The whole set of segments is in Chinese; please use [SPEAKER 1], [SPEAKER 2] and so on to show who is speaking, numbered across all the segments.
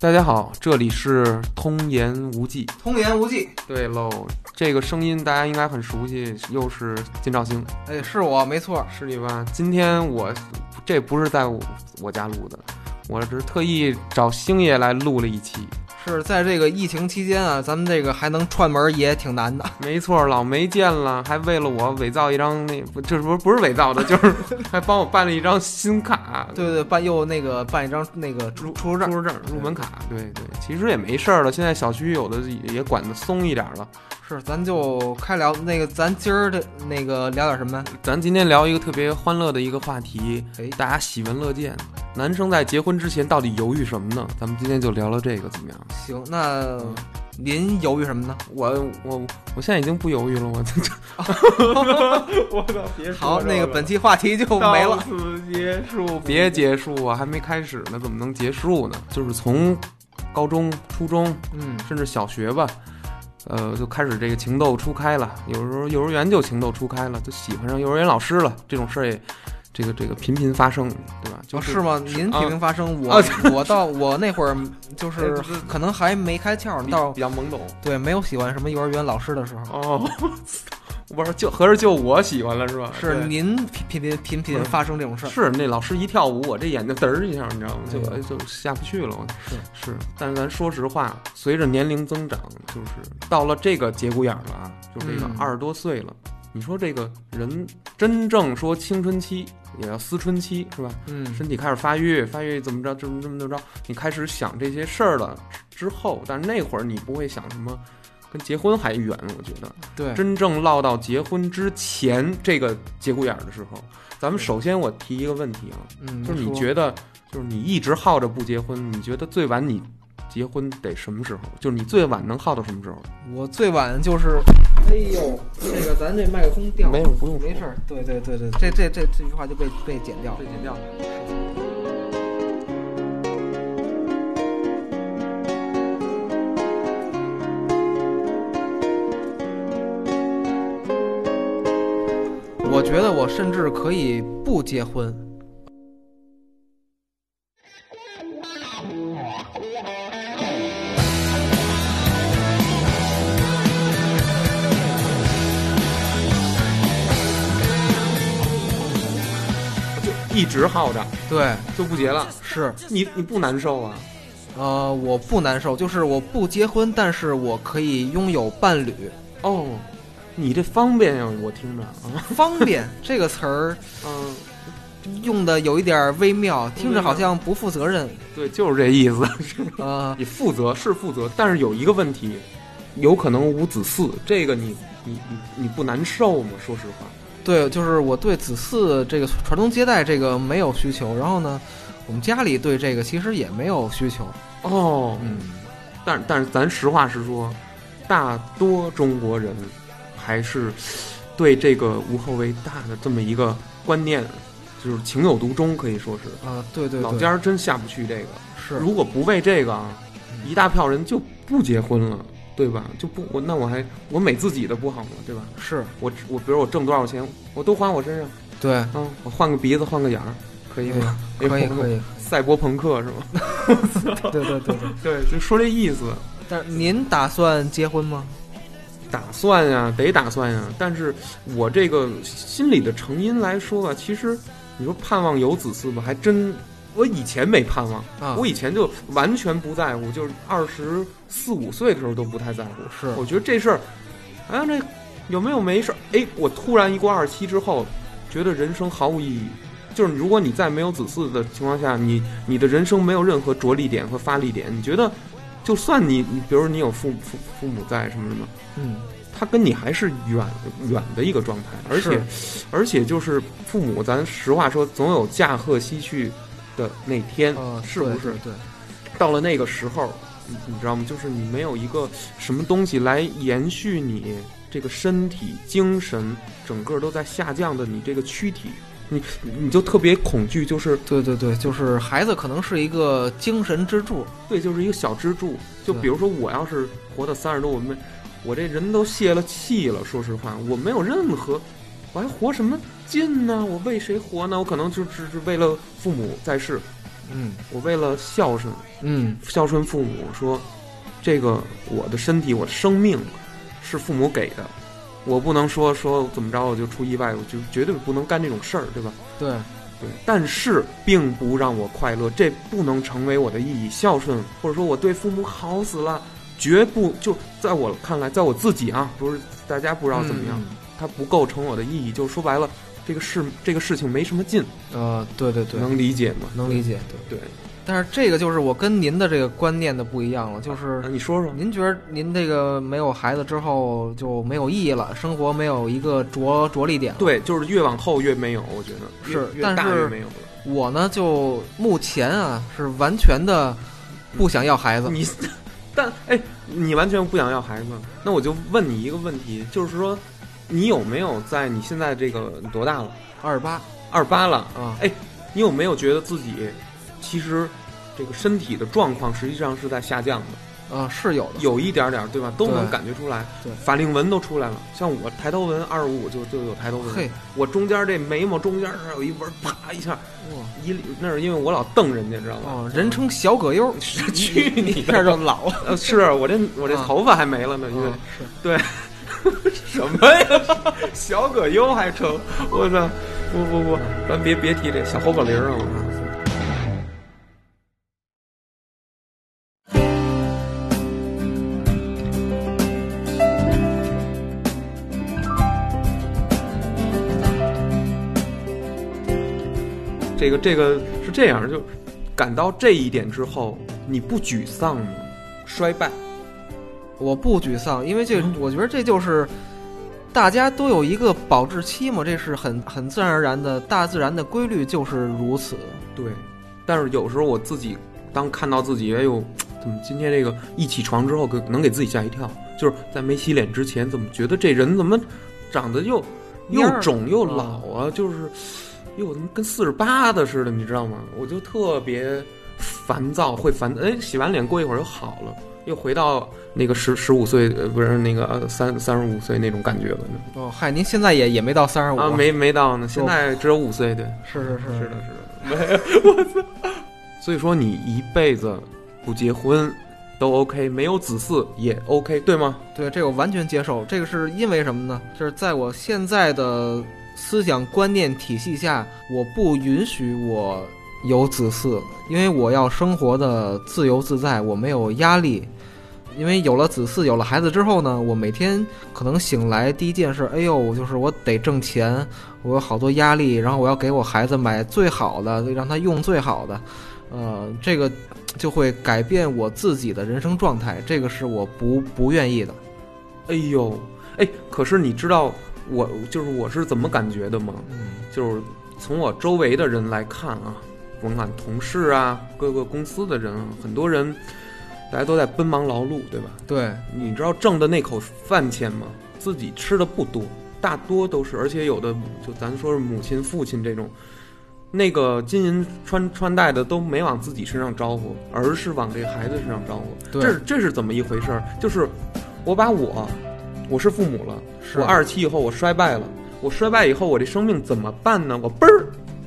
[SPEAKER 1] 大家好，这里是通言无忌。
[SPEAKER 2] 通言无忌，
[SPEAKER 1] 对喽，这个声音大家应该很熟悉，又是金兆星，
[SPEAKER 2] 哎，是我没错。
[SPEAKER 1] 是你吧？今天我这不是在我我家录的，我这是特意找星爷来录了一期。
[SPEAKER 2] 是在这个疫情期间啊，咱们这个还能串门也挺难的。
[SPEAKER 1] 没错，老没见了，还为了我伪造一张那不，这不是不是伪造的，就是 还帮我办了一张新卡。
[SPEAKER 2] 对对，办又那个办一张那个出出入证
[SPEAKER 1] 出入证入门卡。对对，其实也没事儿了，现在小区有的也管得松一点了。
[SPEAKER 2] 是，咱就开聊那个，咱今儿的那个聊点什么？
[SPEAKER 1] 咱今天聊一个特别欢乐的一个话题，
[SPEAKER 2] 哎，
[SPEAKER 1] 大家喜闻乐见。男生在结婚之前到底犹豫什么呢？咱们今天就聊聊这个，怎么样？
[SPEAKER 2] 行，那您犹豫什么呢？
[SPEAKER 1] 我我我现在已经不犹豫了，我这 我操！别
[SPEAKER 2] 好，那个本期话题就没了，
[SPEAKER 1] 到此结束，别结束啊，还没开始呢，怎么能结束呢？就是从高中、初中，
[SPEAKER 2] 嗯，
[SPEAKER 1] 甚至小学吧。呃，就开始这个情窦初开了，有时候幼儿园就情窦初开了，就喜欢上幼儿园老师了。这种事儿也，这个这个频频发生，对吧？就是
[SPEAKER 2] 吗？您频频发生，
[SPEAKER 1] 啊
[SPEAKER 2] 我我到我那会儿就是可能还没开窍，到
[SPEAKER 1] 比较懵懂。
[SPEAKER 2] 对，没有喜欢什么幼儿园老师的时候。
[SPEAKER 1] 哦，不是，就合着就我喜欢了是吧？
[SPEAKER 2] 是您频频频频发生这种事儿。
[SPEAKER 1] 是那老师一跳舞，我这眼睛嘚儿一下，你知道吗？就
[SPEAKER 2] 嗯
[SPEAKER 1] 就下不去了。我
[SPEAKER 2] 是
[SPEAKER 1] 是，但是咱说实话，随着年龄增长，就是到了这个节骨眼儿了啊，就这个
[SPEAKER 2] 嗯
[SPEAKER 1] 二十多岁了。你说这个人真正说青春期也要思春期是吧？
[SPEAKER 2] 嗯，
[SPEAKER 1] 身体开始发育，发育怎么着，怎么怎么着，你开始想这些事儿了之后，但是那会儿你不会想什么，跟结婚还远，我觉得。
[SPEAKER 2] 对，
[SPEAKER 1] 真正落到结婚之前这个节骨眼儿的时候，咱们首先我提一个问题啊，
[SPEAKER 2] 嗯，
[SPEAKER 1] 就是你觉得，就是你一直耗着不结婚，你觉得最晚你结婚得什么时候？就是你最晚能耗到什么时候？
[SPEAKER 2] 我最晚就是，哎呦，这个咱这麦克风掉了，
[SPEAKER 1] 没有不用
[SPEAKER 2] 没事儿。对对对对，这这这这句话就被被剪掉了
[SPEAKER 1] 被。剪掉了。
[SPEAKER 2] 我甚至可以不结婚。
[SPEAKER 1] 就一直耗着
[SPEAKER 2] 对，
[SPEAKER 1] 就不结了，
[SPEAKER 2] 是，
[SPEAKER 1] 你你不难受啊？
[SPEAKER 2] 呃，我不难受，就是我不结婚，但是我可以拥有伴侣，
[SPEAKER 1] 哦，你这方便呀，我听着啊，
[SPEAKER 2] 方便这个词儿
[SPEAKER 1] 嗯，
[SPEAKER 2] 用的有一点儿微妙，听着好像不负责任。
[SPEAKER 1] 对，就是这意思。
[SPEAKER 2] 啊，
[SPEAKER 1] 你负责是负责，但是有一个问题，有可能无子嗣，这个你你你你不难受吗？说实话，
[SPEAKER 2] 对，就是我对子嗣这个传宗接代这个没有需求，然后呢，我们家里对这个其实也没有需求。
[SPEAKER 1] 哦，
[SPEAKER 2] 嗯，
[SPEAKER 1] 但但是咱实话实说，大多中国人还是对这个无后为大的这么一个观念，就是情有独钟，可以说是
[SPEAKER 2] 啊，对对对，
[SPEAKER 1] 老家儿真下不去这个。
[SPEAKER 2] 是
[SPEAKER 1] 如果不为这个啊，一大票人就不结婚了，对吧？就不我那我还我美自己的不好吗？对吧？
[SPEAKER 2] 是，
[SPEAKER 1] 我我比如我挣多少钱，我都花我身上。
[SPEAKER 2] 对，
[SPEAKER 1] 嗯，我换个鼻子，换个眼儿，可以吗？哎
[SPEAKER 2] 可以可以，
[SPEAKER 1] 赛博朋克是吗？
[SPEAKER 2] 对对对对。
[SPEAKER 1] 对，就说这意思。
[SPEAKER 2] 但是您打算结婚吗？
[SPEAKER 1] 打算呀，得打算呀。但是我这个心里的成因来说吧，其实你说盼望有子嗣吧，还真我以前没盼望，
[SPEAKER 2] 啊，
[SPEAKER 1] 我以前就完全不在乎，就是二十四五岁的时候都不太在乎。
[SPEAKER 2] 是
[SPEAKER 1] 我觉得这事儿，哎呀，这有没有没事儿？哎，我突然一过二十七之后，觉得人生毫无意义。就是如果你在没有子嗣的情况下，你你的人生没有任何着力点和发力点，你觉得，就算你你比如你有父父父母在什么什么，
[SPEAKER 2] 嗯，
[SPEAKER 1] 他跟你还是远远的一个状态，而且而且就是父母，咱实话说，总有驾鹤西去的那天，
[SPEAKER 2] 呃，
[SPEAKER 1] 是不是？
[SPEAKER 2] 对，
[SPEAKER 1] 到了那个时候，你你知道吗？就是你没有一个什么东西来延续你这个身体、精神，整个都在下降的你这个躯体，你你就特别恐惧，就是
[SPEAKER 2] 对对对，就是孩子可能是一个精神支柱。
[SPEAKER 1] 对，就是一个小支柱。就比如说，我要是活到三十多，我们我这人都泄了气了。说实话，我没有任何，我还活什么劲呢？我为谁活呢？我可能就只是为了父母在世，
[SPEAKER 2] 嗯
[SPEAKER 1] 我为了孝顺
[SPEAKER 2] 嗯
[SPEAKER 1] 孝顺父母，说这个我的身体我的生命是父母给的，我不能说说怎么着我就出意外，我就绝对不能干这种事儿，对吧？
[SPEAKER 2] 对，
[SPEAKER 1] 对，但是并不让我快乐，这不能成为我的意义。孝顺或者说我对父母好死了，绝不就在我看来，在我自己啊，不是大家不知道怎么样，
[SPEAKER 2] 嗯
[SPEAKER 1] 它不构成我的意义。就是说白了，这个事这个事情没什么劲，
[SPEAKER 2] 呃，对对对，
[SPEAKER 1] 能理解吗？
[SPEAKER 2] 能理解，对。
[SPEAKER 1] 对，
[SPEAKER 2] 但是这个就是我跟您的这个观念的不一样了，就是
[SPEAKER 1] 那你说说，
[SPEAKER 2] 您觉得您这个没有孩子之后就没有意义了，生活没有一个着着力点。
[SPEAKER 1] 对，就是越往后越没有，我觉得
[SPEAKER 2] 是
[SPEAKER 1] 越越大越没有了。
[SPEAKER 2] 我呢，就目前啊是完全的不想要孩子。
[SPEAKER 1] 你，但哎，你完全不想要孩子，那我就问你一个问题，就是说，你有没有在你现在这个多大了？
[SPEAKER 2] 二十八
[SPEAKER 1] 二十八了，
[SPEAKER 2] 啊，
[SPEAKER 1] 哎，你有没有觉得自己其实这个身体的状况实际上是在下降的？
[SPEAKER 2] 啊是有的，
[SPEAKER 1] 有一点点儿，对吧？都能感觉出来。
[SPEAKER 2] 对
[SPEAKER 1] 法令纹都出来了。像我抬头纹二十五就就有抬头纹，
[SPEAKER 2] 嘿，
[SPEAKER 1] 我中间这眉毛中间这儿有一纹，啪一下
[SPEAKER 2] 哇
[SPEAKER 1] 一，那是因为我老瞪人家，知道吗？
[SPEAKER 2] 哦，人称小葛优，
[SPEAKER 1] 去你
[SPEAKER 2] 一下就老了。
[SPEAKER 1] 呃，是我这我这
[SPEAKER 2] 啊
[SPEAKER 1] 头发还没了呢，因为
[SPEAKER 2] 啊是
[SPEAKER 1] 什么呀？小葛优还成？我操！不不不，咱别别提这小猴葛铃儿啊！这个这个是这样，就感到这一点之后，你不沮丧吗？衰败，
[SPEAKER 2] 我不沮丧，因为这
[SPEAKER 1] 嗯
[SPEAKER 2] 我觉得这就是大家都有一个保质期嘛，这是很很自然而然的，大自然的规律就是如此。
[SPEAKER 1] 对，但是有时候我自己当看到自己，哎呦，怎么今天这个一起床之后，给能给自己吓一跳？就是在没洗脸之前，怎么觉得这人怎么长得又又肿又老啊？就是又怎么跟四十八的似的，你知道吗？我就特别烦躁，会烦。哎，洗完脸过一会儿又好了，又回到那个十十五岁，呃，不是那个呃三三十五岁那种感觉了呢。
[SPEAKER 2] 哦，嗨，您现在也也没到三十五
[SPEAKER 1] 啊，没没到呢，现在只有五岁，对。
[SPEAKER 2] 是是是
[SPEAKER 1] 是的，是的，没，我操！所以说你一辈子不结婚都 OK，没有子嗣也 OK，对吗？
[SPEAKER 2] 对，这个我完全接受。这个是因为什么呢？就是在我现在的思想观念体系下，我不允许我有子嗣，因为我要生活的自由自在，我没有压力。因为有了子嗣，有了孩子之后呢，我每天可能醒来第一件事，哎呦，就是我得挣钱，我有好多压力，然后我要给我孩子买最好的，让他用最好的，呃，这个就会改变我自己的人生状态，这个是我不不愿意的。
[SPEAKER 1] 哎呦，哎，可是你知道我就是我是怎么感觉的吗？
[SPEAKER 2] 嗯
[SPEAKER 1] 就是从我周围的人来看啊，甭管同事啊，各个公司的人啊，很多人大家都在奔忙劳碌，对吧？
[SPEAKER 2] 对，
[SPEAKER 1] 你知道挣的那口饭钱吗？自己吃的不多，大多都是，而且有的就咱说是母亲、父亲这种，那个金银穿穿戴的都没往自己身上招呼，而是往这孩子身上招呼。
[SPEAKER 2] 对
[SPEAKER 1] 这是这是怎么一回事儿？就是我把我，我是父母了，
[SPEAKER 2] 是
[SPEAKER 1] 我二十七以后我衰败了，我衰败以后我这生命怎么办呢？我嘣儿。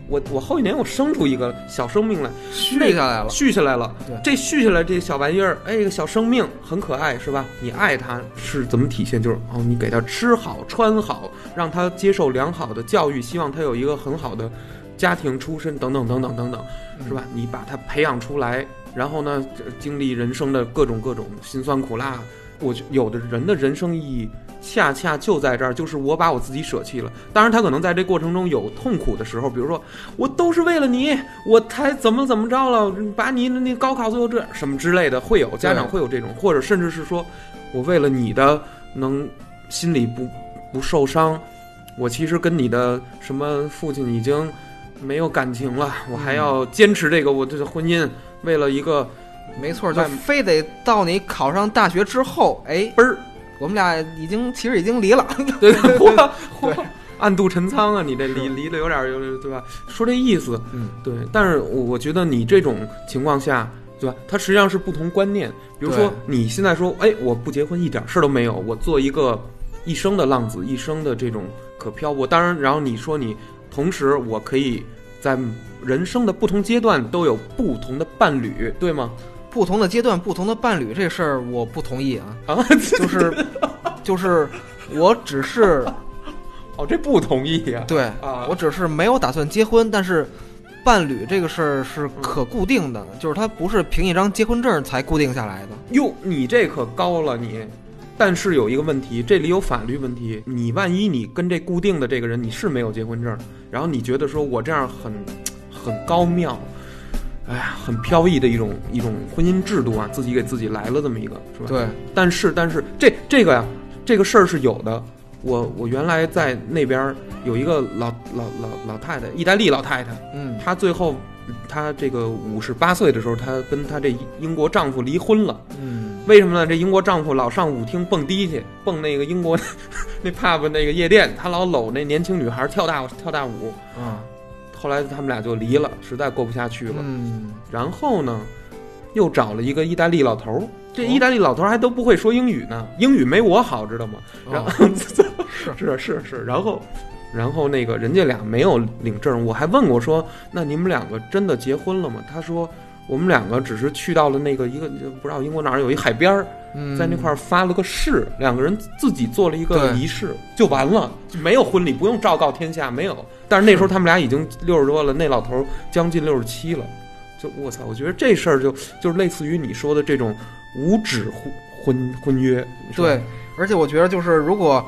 [SPEAKER 1] 我我后一年我生出一个小生命来，
[SPEAKER 2] 续下来了。
[SPEAKER 1] 续下来了。
[SPEAKER 2] 对
[SPEAKER 1] 这续下来这小玩意儿，哎，这个小生命很可爱，是吧？你爱它是怎么体现？就是哦，你给它吃好穿好，让它接受良好的教育，希望它有一个很好的家庭出身，等等等等等等，是吧？你把它培养出来，然后呢，经历人生的各种各种辛酸苦辣。我有的人的人生意义，恰恰就在这儿，就是我把我自己舍弃了。当然，他可能在这过程中有痛苦的时候，比如说我都是为了你，我才怎么怎么着了，把你的那高考最后这什么之类的，会有家长会有这种，或者甚至是说我为了你的能心里不不受伤，我其实跟你的什么父亲已经没有感情了，我还要坚持这个我这个婚姻，为了一个
[SPEAKER 2] 没错，就非得到你考上大学之后，哎，
[SPEAKER 1] 嘣儿，
[SPEAKER 2] 我们俩已经其实已经离了。
[SPEAKER 1] 对对，嚯嚯，暗度陈仓啊！你这离离的有点儿有点儿对吧？说这意思，
[SPEAKER 2] 嗯，
[SPEAKER 1] 对。但是我我觉得你这种情况下，对吧？它实际上是不同观念。比如说你现在说，哎，我不结婚一点事儿都没有，我做一个一生的浪子，一生的这种可漂泊。当然，然后你说你同时我可以在人生的不同阶段都有不同的伴侣，对吗？
[SPEAKER 2] 不同的阶段，不同的伴侣，这事儿我不同意啊。
[SPEAKER 1] 啊，
[SPEAKER 2] 就 是就是，我只是
[SPEAKER 1] 哦，这不同意呀、
[SPEAKER 2] 对
[SPEAKER 1] 啊
[SPEAKER 2] 我只是没有打算结婚，但是伴侣这个事儿是可固定的，就是它不是凭一张结婚证才固定下来的。
[SPEAKER 1] 哟，你这可高了你。但是有一个问题，这里有法律问题。你万一你跟这固定的这个人你是没有结婚证，然后你觉得说我这样很很高妙，哎呀，很飘逸的一种一种婚姻制度啊，自己给自己来了这么一个，是吧？。
[SPEAKER 2] 对，
[SPEAKER 1] 但是但是这这个呀，这个事儿是有的。我我原来在那边儿有一个老老老老太太，意大利老太太，
[SPEAKER 2] 嗯
[SPEAKER 1] 她最后她这个五十八岁的时候，她跟她这英国丈夫离婚了。
[SPEAKER 2] 嗯
[SPEAKER 1] 为什么呢？这英国丈夫老上舞厅蹦迪去，蹦那个英国 那 pub 那个夜店，他老搂那年轻女孩跳大跳大舞。
[SPEAKER 2] 啊
[SPEAKER 1] 后来他们俩就离了，实在过不下去了。
[SPEAKER 2] 嗯
[SPEAKER 1] 然后呢，又找了一个意大利老头儿。这
[SPEAKER 2] 哦
[SPEAKER 1] 意大利老头儿还都不会说英语呢，英语没我好，知道吗？然
[SPEAKER 2] 哦
[SPEAKER 1] 后、是是是，然后然后那个人家俩没有领证，我还问过说，那你们两个真的结婚了吗？他说我们两个只是去到了那个一个不知道英国哪儿有一海边儿，
[SPEAKER 2] 嗯，
[SPEAKER 1] 在那块儿发了个誓，两个人自己做了一个仪式就完了，就没有婚礼，不用昭告天下，没有。但是那时候他们俩已经六十多了，那老头儿将近六十七了，就我操，我觉得这事儿就就是类似于你说的这种无纸婚婚婚约，
[SPEAKER 2] 对，而且我觉得就是如果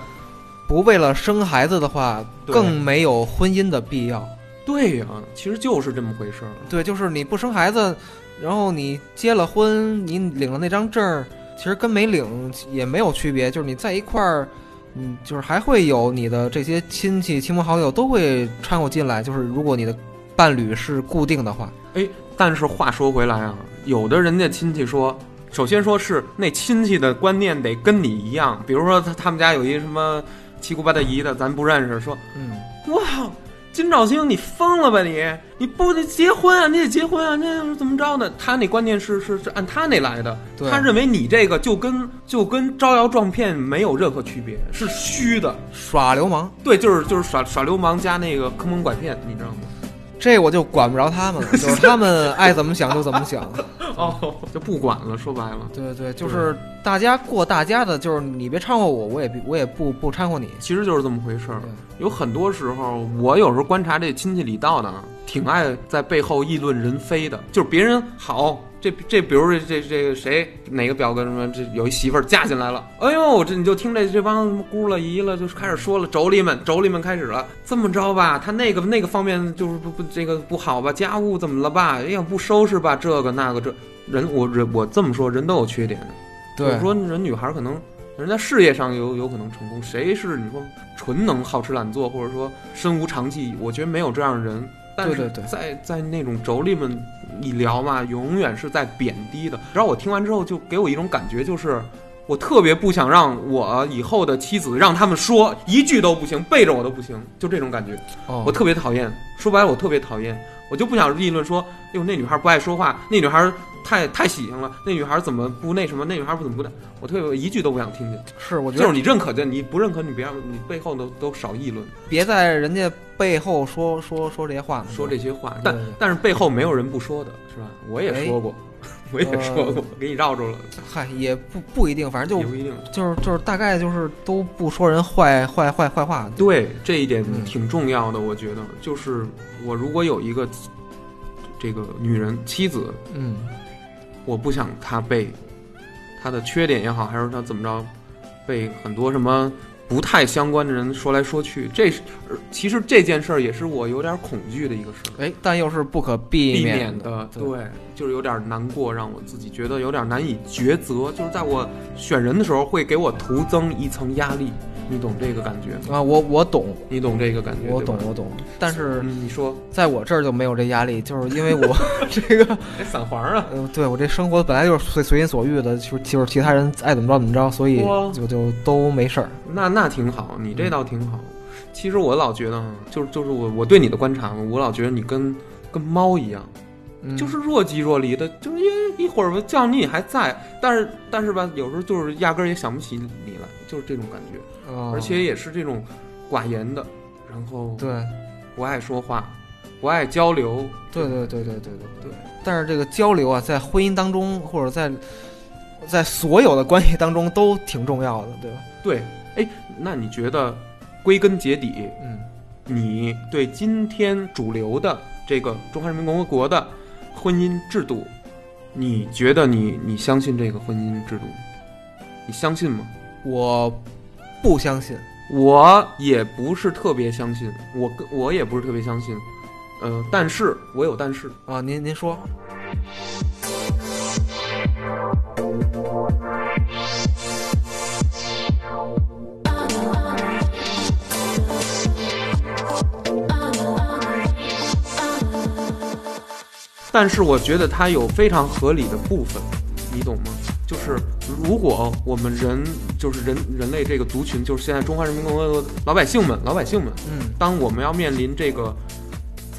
[SPEAKER 2] 不为了生孩子的话，更没有婚姻的必要。
[SPEAKER 1] 对呀、其实就是这么回事儿。
[SPEAKER 2] 对，就是你不生孩子，然后你结了婚，你领了那张证儿，其实跟没领也没有区别。就是你在一块儿，嗯，就是还会有你的这些亲戚、亲朋好友都会掺和进来。就是如果你的伴侣是固定的话，哎
[SPEAKER 1] 但是话说回来啊，有的人家亲戚说，首先说是那亲戚的观念得跟你一样，比如说他他们家有一什么七姑八大姨的，咱不认识，说
[SPEAKER 2] 嗯，
[SPEAKER 1] 哇，金兆星，你疯了吧你？你不得结婚啊？你得结婚啊？那怎么着呢？他那观念是是是按他那来的，他认为你这个就跟就跟招摇撞骗没有任何区别，是虚的。
[SPEAKER 2] 耍流氓，
[SPEAKER 1] 对，就是就是耍耍流氓加那个坑蒙拐骗，你知道吗？
[SPEAKER 2] 这我就管不着他们了，就是他们爱怎么想就怎么想。
[SPEAKER 1] 哦，就不管了，说白了。
[SPEAKER 2] 对对，就是大家过大家的，就是你别掺和我，我也别我也不不掺和你。
[SPEAKER 1] 其实就是这么回事儿。有很多时候，我有时候观察这亲戚里道的，挺爱在背后议论人非的。就是别人好，这这比如这这这个谁哪个表哥什么，这有一媳妇儿嫁进来了，哎呦，这你就听这这帮姑了姨了，就是开始说了，妯娌们妯娌们开始了，这么着吧，他那个那个方面就是不不这个不好吧，家务怎么了吧？哎呀，不收拾吧，这个那个这人我人我这么说，人都有缺点的。
[SPEAKER 2] 对
[SPEAKER 1] 我说人女孩可能人在事业上有有可能成功，谁是你说纯能好吃懒做，或者说身无长技？我觉得没有这样的人。但是在在那种妯娌们一聊嘛，永远是在贬低的。然后我听完之后，就给我一种感觉，就是我特别不想让我以后的妻子让他们说一句都不行，背着我都不行，就这种感觉。
[SPEAKER 2] 哦，
[SPEAKER 1] 我特别讨厌。说白了，我特别讨厌，我就不想议论说，哟，那女孩不爱说话，那女孩太太喜庆了，那女孩怎么不那什么，那女孩不怎么不那，我特别一句都不想听见。
[SPEAKER 2] 是我觉得
[SPEAKER 1] 就是你认可的，你不认可，你别让你背后都都少议论，
[SPEAKER 2] 别在人家背后说说说这些话。
[SPEAKER 1] 说这些话。但但是背后没有人不说的，是吧？我也说过，我也说过，给你绕住了，
[SPEAKER 2] 嗨，也不不一定，反正就
[SPEAKER 1] 也不一定。
[SPEAKER 2] 就是就是大概就是都不说人坏坏坏坏话。
[SPEAKER 1] 对这一点
[SPEAKER 2] 嗯
[SPEAKER 1] 挺重要的，我觉得就是我如果有一个这个女人妻子，
[SPEAKER 2] 嗯，
[SPEAKER 1] 我不想他被他的缺点也好，还是他怎么着，被很多什么不太相关的人说来说去。这是呃其实这件事儿也是我有点恐惧的一个事儿，
[SPEAKER 2] 哎，但又是不可避
[SPEAKER 1] 避
[SPEAKER 2] 免
[SPEAKER 1] 免的，
[SPEAKER 2] 对
[SPEAKER 1] 对，就是有点难过，让我自己觉得有点难以抉择。就是在我选人的时候，会给我徒增一层压力。你懂这个感觉吗？
[SPEAKER 2] 啊，我我懂，
[SPEAKER 1] 你懂这个感觉？
[SPEAKER 2] 我懂，我懂。但是
[SPEAKER 1] 嗯，你说，
[SPEAKER 2] 在我这儿就没有这压力，就是因为我 这个，
[SPEAKER 1] 哎，散黄啊，
[SPEAKER 2] 呃，对我这生活本来就是随随心所欲的，就是就是其他人爱怎么着怎么着，所以
[SPEAKER 1] 哇
[SPEAKER 2] 就就都没事儿。
[SPEAKER 1] 那那挺好，你
[SPEAKER 2] 嗯
[SPEAKER 1] 这倒挺好。其实我老觉得，就是就是我我对你的观察，我老觉得你跟跟猫一样，
[SPEAKER 2] 嗯
[SPEAKER 1] 就是若即若离的，就是一一会儿我叫你你还在，但是但是吧，有时候就是压根儿也想不起你来，就是这种感觉，
[SPEAKER 2] 哦
[SPEAKER 1] 而且也是这种寡言的，然后
[SPEAKER 2] 对，
[SPEAKER 1] 不爱说话，不爱交流。
[SPEAKER 2] 对对对对对对
[SPEAKER 1] 对。
[SPEAKER 2] 但是这个交流啊，在婚姻当中，或者在在所有的关系当中都挺重要的，对吧？
[SPEAKER 1] 对。哎，那你觉得归根结底，
[SPEAKER 2] 嗯，
[SPEAKER 1] 你对今天主流的这个中华人民共和国的婚姻制度，你觉得你你相信这个婚姻制度？你相信吗？
[SPEAKER 2] 我不相信，
[SPEAKER 1] 我也不是特别相信，我跟我也不是特别相信，呃，但是我有但是
[SPEAKER 2] 啊，您您说。
[SPEAKER 1] 但是我觉得它有非常合理的部分，你懂吗？就是如果我们人就是人人类这个族群，就是现在中华人民共和国老百姓们，老百姓们，
[SPEAKER 2] 嗯，
[SPEAKER 1] 当我们要面临这个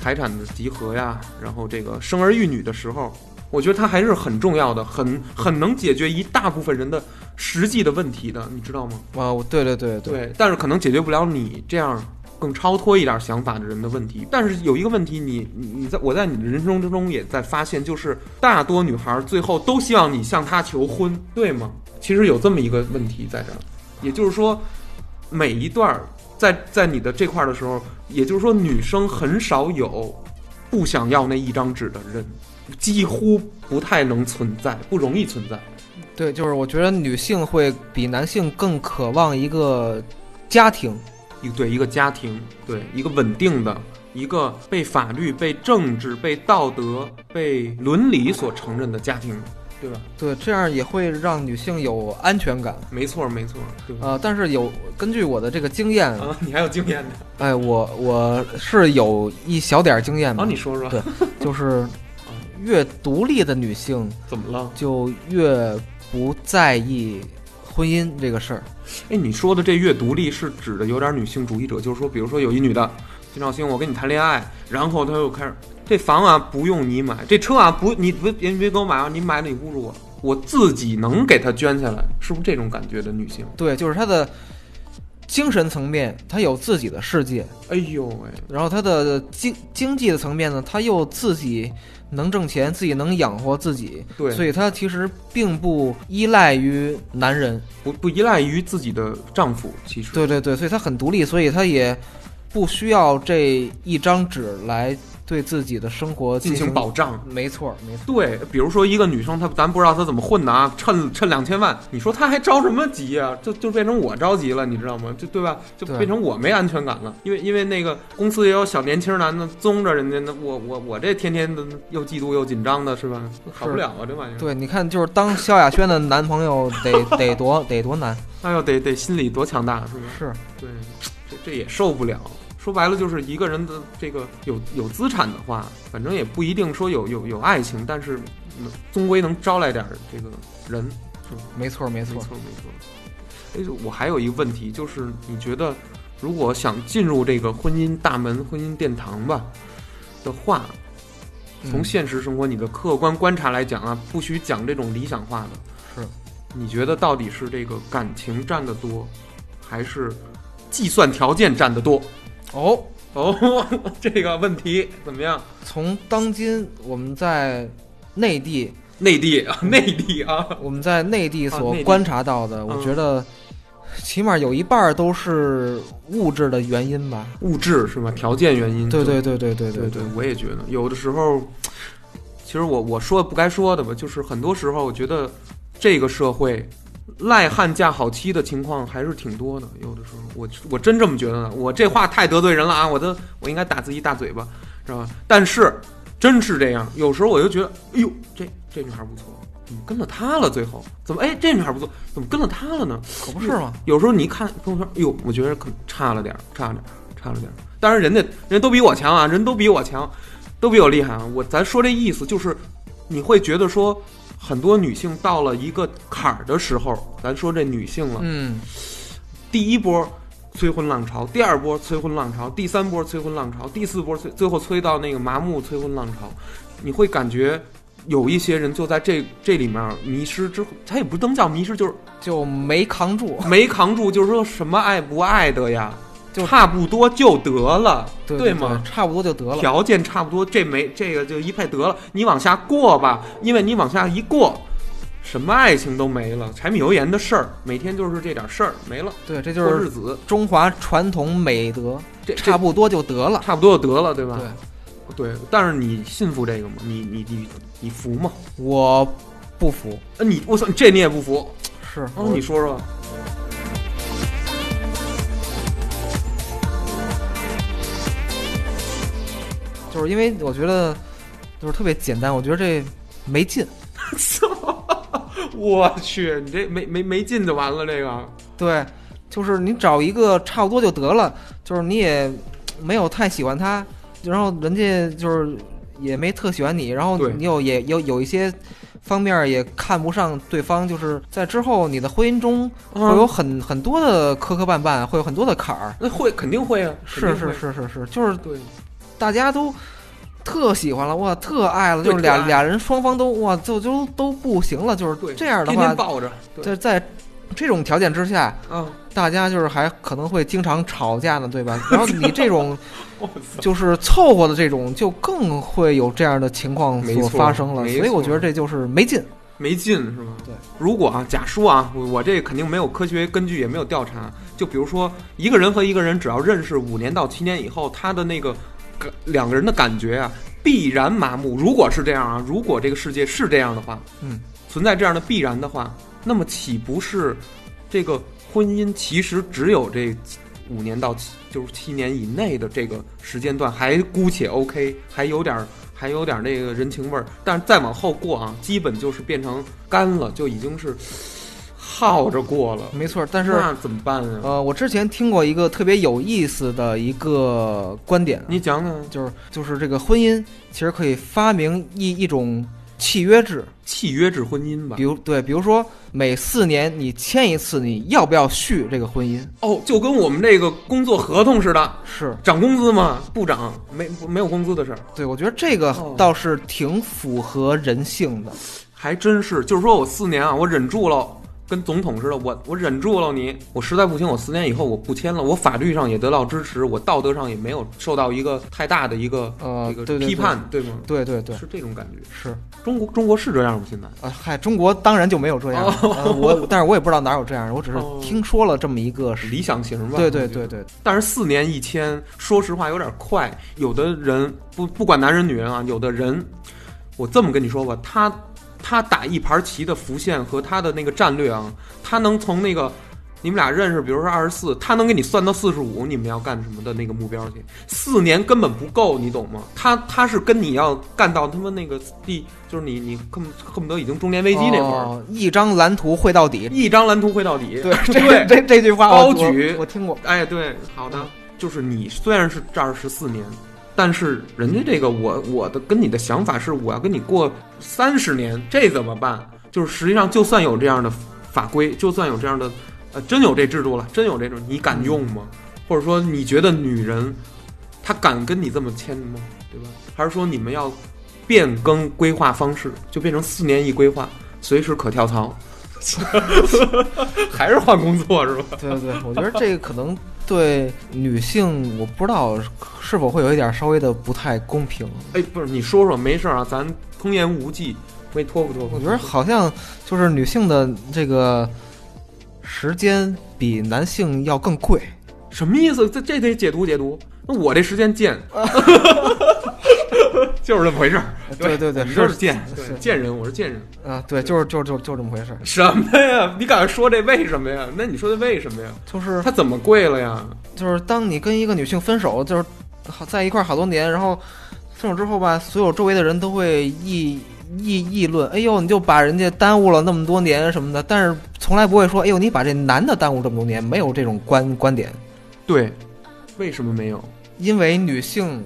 [SPEAKER 1] 财产的集合呀，然后这个生儿育女的时候，我觉得它还是很重要的，很很能解决一大部分人的实际的问题的，你知道吗？
[SPEAKER 2] 啊，对对对
[SPEAKER 1] 对，但是可能解决不了你这样。更超脱一点想法的人的问题，但是有一个问题，你你你在我在你的人生之中也在发现，就是大多女孩最后都希望你向她求婚，对吗？其实有这么一个问题在这儿，也就是说，每一段在在你的这块的时候，也就是说，女生很少有不想要那一张纸的人，几乎不太能存在，不容易存在。
[SPEAKER 2] 对，就是我觉得女性会比男性更渴望一个家庭。
[SPEAKER 1] 一对一个家庭，对一个稳定的、一个被法律、被政治、被道德、被伦理所承认的家庭，对吧？
[SPEAKER 2] 对，这样也会让女性有安全感。
[SPEAKER 1] 没错，没错。
[SPEAKER 2] 呃，但是有根据我的这个经验
[SPEAKER 1] 啊，你还有经验呢？
[SPEAKER 2] 哎，我我是有一小点经验的。
[SPEAKER 1] 啊，你说说。
[SPEAKER 2] 对，就是越独立的女性
[SPEAKER 1] 怎么了？
[SPEAKER 2] 就越不在意。婚姻这个事儿，
[SPEAKER 1] 哎，你说的这越独立是指的有点女性主义者，就是说，比如说有一女的，金兆星，我跟你谈恋爱，然后她又开始，这房啊不用你买，这车啊不，你别别别给我买啊，你买了你侮辱我，我自己能给她捐下来，是不是这种感觉的女性？
[SPEAKER 2] 对，就是她的精神层面，她有自己的世界，
[SPEAKER 1] 哎呦喂，
[SPEAKER 2] 然后她的经经济的层面呢，她又自己。能挣钱，自己能养活自己，
[SPEAKER 1] 对，
[SPEAKER 2] 所以她其实并不依赖于男人，
[SPEAKER 1] 不不依赖于自己的丈夫，其实，
[SPEAKER 2] 对对对，所以她很独立，所以她也不需要这一张纸来。对自己的生活
[SPEAKER 1] 进行保障，
[SPEAKER 2] 没错，没错。
[SPEAKER 1] 对，比如说一个女生，她咱不知道她怎么混的啊，趁趁两千万，你说她还着什么急啊？就就变成我着急了，你知道吗？就对吧？就变成我没安全感了，因为因为那个公司也有小年轻男的宗着人家，那我我我这天天的又嫉妒又紧张的，是吧？好不了啊，这玩意儿。
[SPEAKER 2] 对，你看，就是当萧亚轩的男朋友得得多得多难，
[SPEAKER 1] 哎呦，得得心理多强大，是吧？
[SPEAKER 2] 是，
[SPEAKER 1] 对，这这也受不了。说白了就是一个人的这个有有资产的话，反正也不一定说有有有爱情，但是终归能招来点这个人，是吧？
[SPEAKER 2] 没错，没错，
[SPEAKER 1] 没错，没错。哎，我还有一个问题，就是你觉得如果想进入这个婚姻大门、婚姻殿堂吧的话，从现实生活你的客观观察来讲啊，不许讲这种理想化的。
[SPEAKER 2] 是，
[SPEAKER 1] 你觉得到底是这个感情占的多，还是计算条件占的多？哦哦，这个问题怎么样？
[SPEAKER 2] 从当今我们在内地、
[SPEAKER 1] 内地啊、内地啊，
[SPEAKER 2] 我们在内地所观察到的，我觉得起码有一半都是物质的原因吧。
[SPEAKER 1] 物质是吧？条件原因。
[SPEAKER 2] 对对对对对
[SPEAKER 1] 对
[SPEAKER 2] 对，
[SPEAKER 1] 我也觉得有的时候，其实我我说不该说的吧，就是很多时候我觉得这个社会。赖汉嫁好妻的情况还是挺多的，有的时候我我真这么觉得呢。我这话太得罪人了啊！我都我应该打自己大嘴巴，知道吧？但是真是这样，有时候我就觉得，哎呦，这这女孩不错，怎么跟了他了？最后怎么哎，这女孩不错，怎么跟了他了呢？
[SPEAKER 2] 可不是吗？
[SPEAKER 1] 有时候你一看朋友圈，哎呦，我觉得可差了点，差了点，差了点。当然，人家人都比我强啊，人都比我强，都比我厉害啊。我咱说这意思就是，你会觉得说。很多女性到了一个坎儿的时候，咱说这女性了，
[SPEAKER 2] 嗯，
[SPEAKER 1] 第一波催婚浪潮，第二波催婚浪潮，第三波催婚浪潮，第四波催，最后催到那个麻木催婚浪潮，你会感觉有一些人就在这这里面迷失之后，他也不能叫迷失，就是
[SPEAKER 2] 就没扛住，
[SPEAKER 1] 没扛住，就是说什么爱不爱的呀，
[SPEAKER 2] 就
[SPEAKER 1] 差不多就得了，
[SPEAKER 2] 对对
[SPEAKER 1] 吗？
[SPEAKER 2] 差不多就得了。
[SPEAKER 1] 条件差不多，这没这个就一配得了，你往下过吧，因为你往下一过，什么爱情都没了，柴米油盐的事儿，每天就是这点事儿没了，
[SPEAKER 2] 对，这就是
[SPEAKER 1] 日子，
[SPEAKER 2] 中华传统美德，
[SPEAKER 1] 这
[SPEAKER 2] 差不多就得了。
[SPEAKER 1] 差不多就得了，对吧？
[SPEAKER 2] 对，
[SPEAKER 1] 对，但是你信服这个吗？你你你你服吗？
[SPEAKER 2] 我不服，
[SPEAKER 1] 呃，你我操，这你也不服？
[SPEAKER 2] 是，
[SPEAKER 1] 哦，你说说。
[SPEAKER 2] 就是因为我觉得就是特别简单，我觉得这没劲。
[SPEAKER 1] 我去，你这没没没劲就完了，这个
[SPEAKER 2] 对，就是你找一个差不多就得了，就是你也没有太喜欢他，然后人家就是也没特喜欢你，然后你又也有有一些方面也看不上对方，就是在之后你的婚姻中会有
[SPEAKER 1] 嗯，
[SPEAKER 2] 很很多的磕磕绊绊，会有很多的坎儿。
[SPEAKER 1] 那会肯定会啊，
[SPEAKER 2] 是是是是是，就是
[SPEAKER 1] 对，
[SPEAKER 2] 大家都特喜欢了，哇，特爱了，就是俩俩人双方都哇，就就都不行了，就是，这样的话
[SPEAKER 1] 天天，抱着，对，
[SPEAKER 2] 在在这种条件之下，
[SPEAKER 1] 嗯，
[SPEAKER 2] 大家就是还可能会经常吵架呢，对吧？然后你这种，就是凑合的这种，就更会有这样的情况所发生了。所以我觉得这就是没劲。
[SPEAKER 1] 没劲是吗？
[SPEAKER 2] 对，
[SPEAKER 1] 如果啊，假说啊，我我这肯定没有科学根据，也没有调查。就比如说，一个人和一个人只要认识五年到七年以后，他的那个感两个人的感觉啊，必然麻木。如果是这样啊，如果这个世界是这样的话，
[SPEAKER 2] 嗯，
[SPEAKER 1] 存在这样的必然的话，那么岂不是这个婚姻其实只有这五年到七就是七年以内的这个时间段，还姑且 OK，还有点儿还有点儿那个人情味儿，但是再往后过啊，基本就是变成干了，就已经是耗着过了。
[SPEAKER 2] 没错，但是
[SPEAKER 1] 那怎么办啊？
[SPEAKER 2] 呃，我之前听过一个特别有意思的一个观点，
[SPEAKER 1] 你讲讲
[SPEAKER 2] 就是就是这个婚姻其实可以发明一一种契约制，
[SPEAKER 1] 契约制婚姻吧
[SPEAKER 2] 比？如对，比如说每四年你签一次，你要不要续这个婚姻？
[SPEAKER 1] 哦，就跟我们这个工作合同似的，
[SPEAKER 2] 是
[SPEAKER 1] 涨工资吗？不涨，没没有工资的事儿。
[SPEAKER 2] 对，我觉得这个
[SPEAKER 1] 哦
[SPEAKER 2] 倒是挺符合人性的。
[SPEAKER 1] 还真是，就是说我四年啊，我忍住了，跟总统似的，我我忍住了你，我实在不行，我四年以后我不签了，我法律上也得到支持，我道德上也没有受到一个太大的一个
[SPEAKER 2] 呃，
[SPEAKER 1] 这个批判，对吗？
[SPEAKER 2] 对对对，
[SPEAKER 1] 是这种感觉。
[SPEAKER 2] 是
[SPEAKER 1] 中国中国是这样吗？现在？
[SPEAKER 2] 啊，嗨，中国当然就没有这样，呃我但是我也不知道哪有这样，我只是
[SPEAKER 1] 哦
[SPEAKER 2] 听说了这么一个。
[SPEAKER 1] 理想型吧。
[SPEAKER 2] 对对对对，
[SPEAKER 1] 但是四年一签，说实话有点快。有的人不不管男人女人啊，有的人，我这么跟你说吧，他他打一盘棋的浮现和他的那个战略啊，他能从那个你们俩认识，比如说二十四，他能给你算到四十五，你们要干什么的那个目标去？四年根本不够，你懂吗？他他是跟你要干到他妈那个第，就是你你恨不恨不得已经中年危机那会儿，
[SPEAKER 2] 哦一张蓝图绘到底。
[SPEAKER 1] 一张蓝图绘到底。
[SPEAKER 2] 对，这
[SPEAKER 1] 对
[SPEAKER 2] 这这句话
[SPEAKER 1] 高举
[SPEAKER 2] 我我听过。
[SPEAKER 1] 哎，对，好的，就是你虽然是这儿十四年，但是人家这个我我的跟你的想法是我要跟你过三十年，这怎么办？就是实际上就算有这样的法规，就算有这样的呃真有这制度了，真有这种，你敢用吗？或者说你觉得女人她敢跟你这么签吗？对吧？还是说你们要变更规划方式，就变成四年一规划，随时可跳槽？还是换工作是吧？
[SPEAKER 2] 对对对，我觉得这个可能对女性，我不知道是否会有一点稍微的不太公平。
[SPEAKER 1] 哎，不是，你说说，没事儿啊，咱通言无忌，给你托付托付。
[SPEAKER 2] 我觉得好像就是女性的这个时间比男性要更贵。
[SPEAKER 1] 什么意思？这这得解读解读。那我这时间贱，就是这么回事儿。
[SPEAKER 2] 对对对，
[SPEAKER 1] 你就是贱，对贱人，我是贱人。
[SPEAKER 2] 啊，对，就是就是就是就这么回事儿，
[SPEAKER 1] 什么呀？你敢说这为什么呀？那你说的为什么呀？
[SPEAKER 2] 就是
[SPEAKER 1] 他怎么跪了呀？
[SPEAKER 2] 就是当你跟一个女性分手，就是好在一块儿好多年，然后分手之后吧，所有周围的人都会议议议论，哎呦，你就把人家耽误了那么多年什么的，但是从来不会说，哎呦，你把这男的耽误这么多年，没有这种观观点，
[SPEAKER 1] 对，为什么没有？
[SPEAKER 2] 因为女性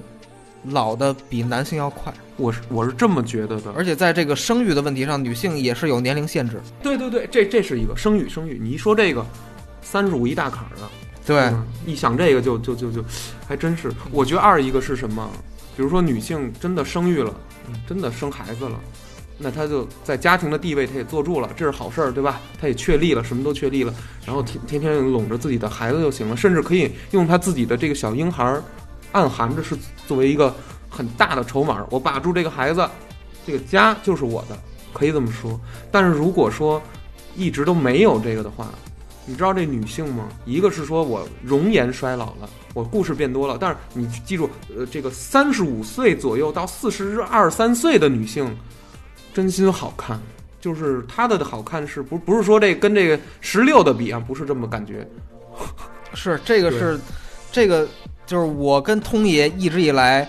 [SPEAKER 2] 老的比男性要快，
[SPEAKER 1] 我是我是这么觉得的。
[SPEAKER 2] 而且在这个生育的问题上，女性也是有年龄限制。
[SPEAKER 1] 对对对，这这是一个生育生育。你一说这个，三十五一大坎儿啊。
[SPEAKER 2] 对，
[SPEAKER 1] 嗯一想这个就就就就，还真是。我觉得二一个是什么？比如说女性真的生育了，真的生孩子了，那她就在家庭的地位她也坐住了，这是好事儿，对吧？她也确立了，什么都确立了，然后天天天拢着自己的孩子就行了，甚至可以用她自己的这个小婴孩儿，暗含着是作为一个很大的筹码，我把住这个孩子，这个家就是我的，可以这么说。但是如果说一直都没有这个的话，你知道这女性吗？一个是说我容颜衰老了，我故事变多了，但是你记住，呃，这个三十五岁左右到四十二三岁的女性，真心好看，就是她的好看是不不是说这跟这个十六的比啊，不是这么感觉。
[SPEAKER 2] 是这个是这个就是我跟通爷一直以来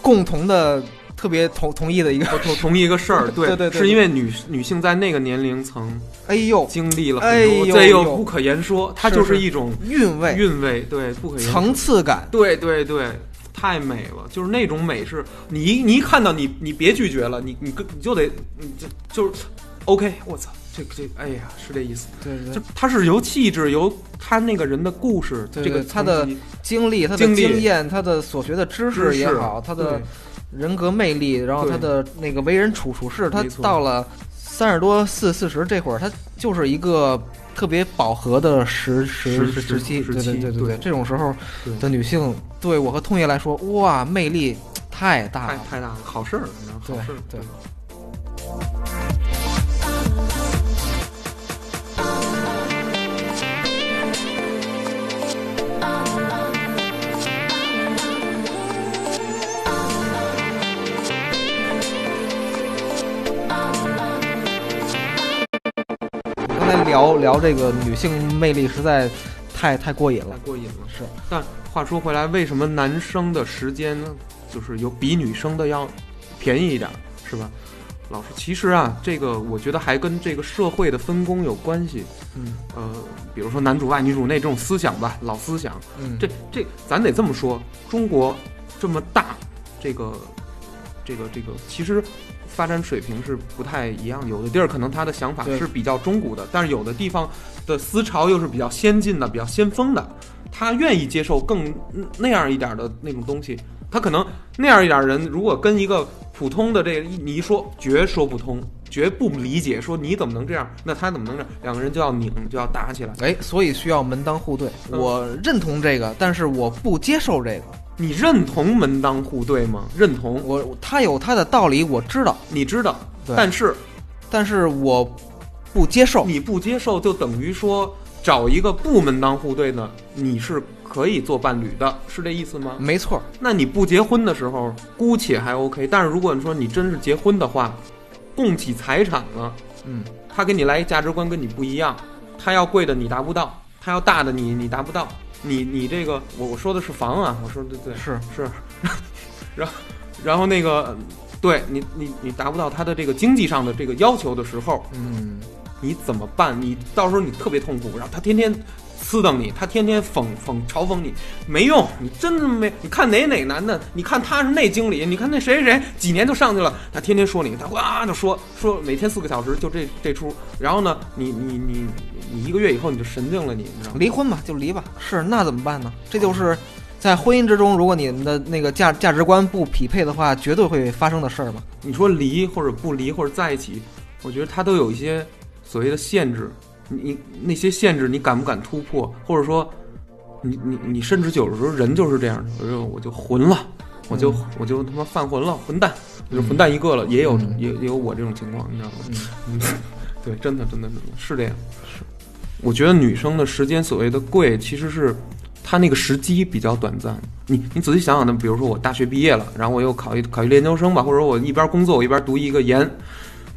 [SPEAKER 2] 共同的特别同同意的一个，
[SPEAKER 1] 我同同意一个事儿，
[SPEAKER 2] 对对对
[SPEAKER 1] 是因为女女性在那个年龄层
[SPEAKER 2] 哎呦
[SPEAKER 1] 经历了
[SPEAKER 2] 哎
[SPEAKER 1] 很多，
[SPEAKER 2] 呦
[SPEAKER 1] 这又
[SPEAKER 2] 呦
[SPEAKER 1] 不可言说，它就是一种
[SPEAKER 2] 韵味、
[SPEAKER 1] 韵味，对，不可言说。
[SPEAKER 2] 层次感，
[SPEAKER 1] 对对对，太美了，就是那种美是，你一你一看到你你别拒绝了，你你跟你就得你就就是 OK，我操，这这哎呀是这意思，
[SPEAKER 2] 对对。
[SPEAKER 1] 就他是由气质，由他那个人的故事，
[SPEAKER 2] 对
[SPEAKER 1] 这个
[SPEAKER 2] 他的经历、他的
[SPEAKER 1] 经
[SPEAKER 2] 验、他的所学的知识也好，他的人格魅力，然后他的那个为人处处事，他到了三十多、四四十这会儿，他就是一个特别饱和的时时
[SPEAKER 1] 时
[SPEAKER 2] 时期，对
[SPEAKER 1] 时期对
[SPEAKER 2] 对对对，这种时候的女性，对我和通爷来说，哇，魅力太大了。
[SPEAKER 1] 太太大了，好事儿，好事儿，
[SPEAKER 2] 对刚才聊聊这个女性魅力，实在太太过瘾了。
[SPEAKER 1] 太过瘾了。
[SPEAKER 2] 是，
[SPEAKER 1] 但话说回来，为什么男生的时间呢，就是有比女生的要便宜一点儿，是吧？老师，其实啊，这个我觉得还跟这个社会的分工有关系。
[SPEAKER 2] 嗯
[SPEAKER 1] 呃，比如说男主外女主内这种思想吧，老思想，
[SPEAKER 2] 嗯，
[SPEAKER 1] 这这咱得这么说，中国这么大，这个这个这个，其实发展水平是不太一样，有的地儿可能他的想法是比较中古的，但是有的地方的思潮又是比较先进的、比较先锋的，他愿意接受更嗯那样一点的那种东西。他可能那样一点人，如果跟一个普通的这个你一说，绝说不通，绝不理解，说你怎么能这样？那他怎么能这样？两个人就要拧，就要打起来。
[SPEAKER 2] 哎，所以需要门当户对。
[SPEAKER 1] 嗯
[SPEAKER 2] 我认同这个，但是我不接受这个。
[SPEAKER 1] 你认同门当户对吗？认同，
[SPEAKER 2] 我他有他的道理，我知道，
[SPEAKER 1] 你知道，
[SPEAKER 2] 对。
[SPEAKER 1] 但是。
[SPEAKER 2] 但是我不接受。
[SPEAKER 1] 你不接受，就等于说找一个不门当户对的，你是可以做伴侣的，是这意思吗？
[SPEAKER 2] 没错，
[SPEAKER 1] 那你不结婚的时候，姑且还 OK，但是如果你说你真是结婚的话，共起财产了，
[SPEAKER 2] 嗯，
[SPEAKER 1] 他给你来一价值观跟你不一样，他要贵的你达不到，他要大的你你达不到，你你这个我我说的是房啊，我说对对
[SPEAKER 2] 是
[SPEAKER 1] 是，然后然后那个对你你你达不到他的这个经济上的这个要求的时候，
[SPEAKER 2] 嗯，
[SPEAKER 1] 你怎么办？你到时候你特别痛苦，然后他天天呲瞪你，他天天讽讽嘲讽你，没用，你真的没。你看哪哪男的，你看他是那经理，你看那谁谁谁几年就上去了，他天天说你，他哇就说说每天四个小时就这这出，然后呢，你你你你一个月以后你就神经了，你你知道吗？
[SPEAKER 2] 离婚吧，就离吧。是，那怎么办呢？这就是在婚姻之中，如果你们的那个价价值观不匹配的话，绝对会发生的事儿嘛。
[SPEAKER 1] 你说离或者不离或者在一起，我觉得它都有一些所谓的限制。你你那些限制，你敢不敢突破？或者说，你你你甚至有的时候人就是这样的，我就我就混了，我就、我就他妈犯浑了，混蛋，我就混蛋一个了，也有、
[SPEAKER 2] 嗯
[SPEAKER 1] 也也有我这种情况，你知道吗？
[SPEAKER 2] 嗯
[SPEAKER 1] 嗯，对，真的真的真的是这样。是，我觉得女生的时间所谓的贵，其实是她那个时机比较短暂。你你仔细想想那，比如说我大学毕业了，然后我又考一考一研究生吧，或者我一边工作我一边读一个研，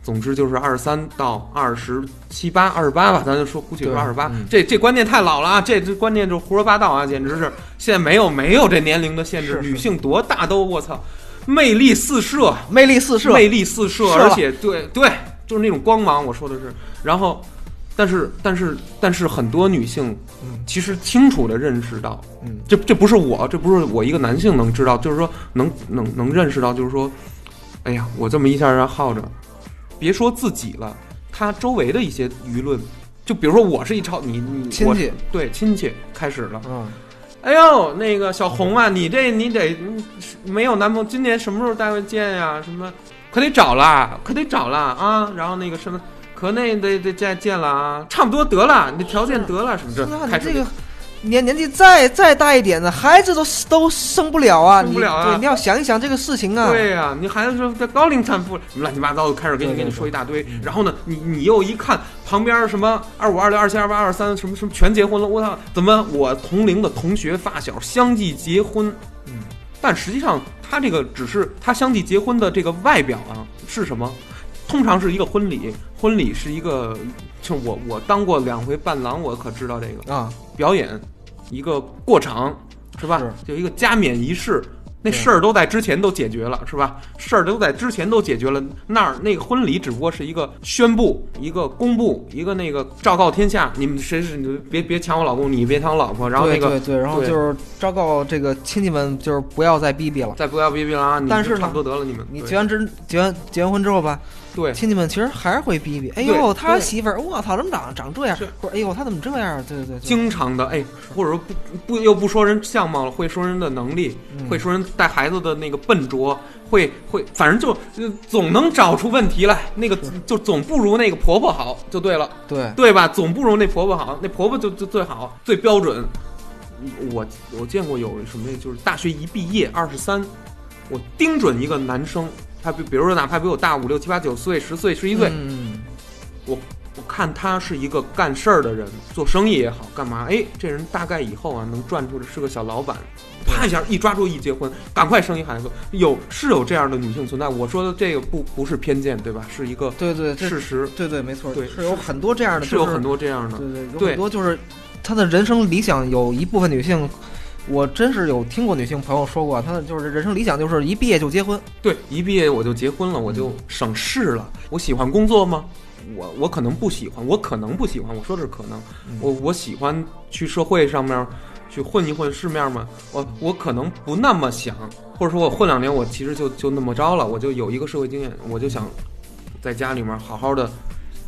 [SPEAKER 1] 总之就是二十三到二十七八、二十八吧，咱就说姑且说
[SPEAKER 2] 对
[SPEAKER 1] 二十八
[SPEAKER 2] 嗯。
[SPEAKER 1] 这这观念太老了啊，这这观念就胡说八道啊，简直是现在没有没有这年龄的限制，
[SPEAKER 2] 是是
[SPEAKER 1] 女性多大都我操，魅力四射。
[SPEAKER 2] 魅力四射，
[SPEAKER 1] 魅力四射，而且对对，就是那种光芒。我说的是，然后，但是但是但是很多女性
[SPEAKER 2] 嗯
[SPEAKER 1] 其实清楚的认识到，
[SPEAKER 2] 嗯
[SPEAKER 1] 这这不是我，这不是我一个男性能知道，就是说能能能认识到，就是说，哎呀，我这么一下让耗着，别说自己了，他周围的一些舆论，就比如说我是一超你你我
[SPEAKER 2] 亲戚
[SPEAKER 1] 对亲戚开始了。
[SPEAKER 2] 嗯，
[SPEAKER 1] 哎呦，那个小红啊，你这你得嗯没有男朋友，今年什么时候带回见呀？什么可得找啦，可得找啦啊！然后那个什么，可那得得再见了啊，差不多得了，你的条件得了什么这
[SPEAKER 2] 你这个年年纪再再大一点的孩子都都生不了啊！
[SPEAKER 1] 生不了啊
[SPEAKER 2] 你对，你要想一想这个事情啊。
[SPEAKER 1] 对呀、你孩子说这高龄产妇乱七八糟的开始给你跟你说一大堆
[SPEAKER 2] 嗯，
[SPEAKER 1] 然后呢，你你又一看旁边什么二五二六二七二八二三什么什么全结婚了，我操，怎么我同龄的同学发小相继结婚？
[SPEAKER 2] 嗯，
[SPEAKER 1] 但实际上他这个只是他相继结婚的这个外表啊是什么？通常是一个婚礼，婚礼是一个，就我我当过两回伴郎，我可知道这个
[SPEAKER 2] 啊，
[SPEAKER 1] 表演一个过场，是吧？
[SPEAKER 2] 是
[SPEAKER 1] 就一个加冕仪式，那事儿都在之前都解决了，是吧？事儿都在之前都解决了，那儿那个婚礼只不过是一个宣布、一个公布、一个那个昭告天下，你们谁是你别别抢我老公，你别抢我老婆，然后那个
[SPEAKER 2] 对对对，然后就是昭告这个亲戚们，就是不要再逼逼了。
[SPEAKER 1] 再不要逼逼了啊！你
[SPEAKER 2] 但是
[SPEAKER 1] 差不多得了，你们
[SPEAKER 2] 你结完之结完结完婚之后吧，
[SPEAKER 1] 对
[SPEAKER 2] 亲戚们其实还是会逼逼。哎
[SPEAKER 1] 对
[SPEAKER 2] 呦，他媳妇儿，我操，怎么长长这样
[SPEAKER 1] 是？
[SPEAKER 2] 或者哎呦，他怎么这样？对对对，对
[SPEAKER 1] 经常的哎，或者说不不又不说人相貌了，会说人的能力，
[SPEAKER 2] 嗯
[SPEAKER 1] 会说人带孩子的那个笨拙，会会反正就呃总能找出问题来，那个就总不如那个婆婆好，就对了，
[SPEAKER 2] 对
[SPEAKER 1] 对吧？总不如那婆婆好，那婆婆就就最好最标准。我我见过有什么，就是大学一毕业二十三，我盯准一个男生，他比比如说哪怕比我大五六七八九岁、十岁、十一岁，
[SPEAKER 2] 嗯，
[SPEAKER 1] 我看他是一个干事儿的人，做生意也好，干嘛？哎，这人大概以后啊能赚出来是个小老板，啪一下一抓住一结婚，赶快生一孩子。有是有这样的女性存在，我说的这个不不是偏见，对吧？是一个
[SPEAKER 2] 对对，
[SPEAKER 1] 事实，
[SPEAKER 2] 对对没错，
[SPEAKER 1] 对
[SPEAKER 2] 是有很多这样的，
[SPEAKER 1] 是有很
[SPEAKER 2] 多，
[SPEAKER 1] 这样的。
[SPEAKER 2] 对对，有
[SPEAKER 1] 对
[SPEAKER 2] 很多就是她的人生理想，有一部分女性。我真是有听过女性朋友说过，她的就是人生理想就是一毕业就结婚，
[SPEAKER 1] 对，一毕业我就结婚了，我就省事了。我喜欢工作吗？我我可能不喜欢，我可能不喜欢。我说的是可能，
[SPEAKER 2] 嗯
[SPEAKER 1] 我我喜欢去社会上面去混一混世面吗？我我可能不那么想，或者说我混两年，我其实就就那么着了，我就有一个社会经验，我就想在家里面好好的，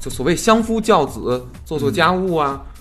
[SPEAKER 1] 就所谓相夫教子，做做家务啊。呃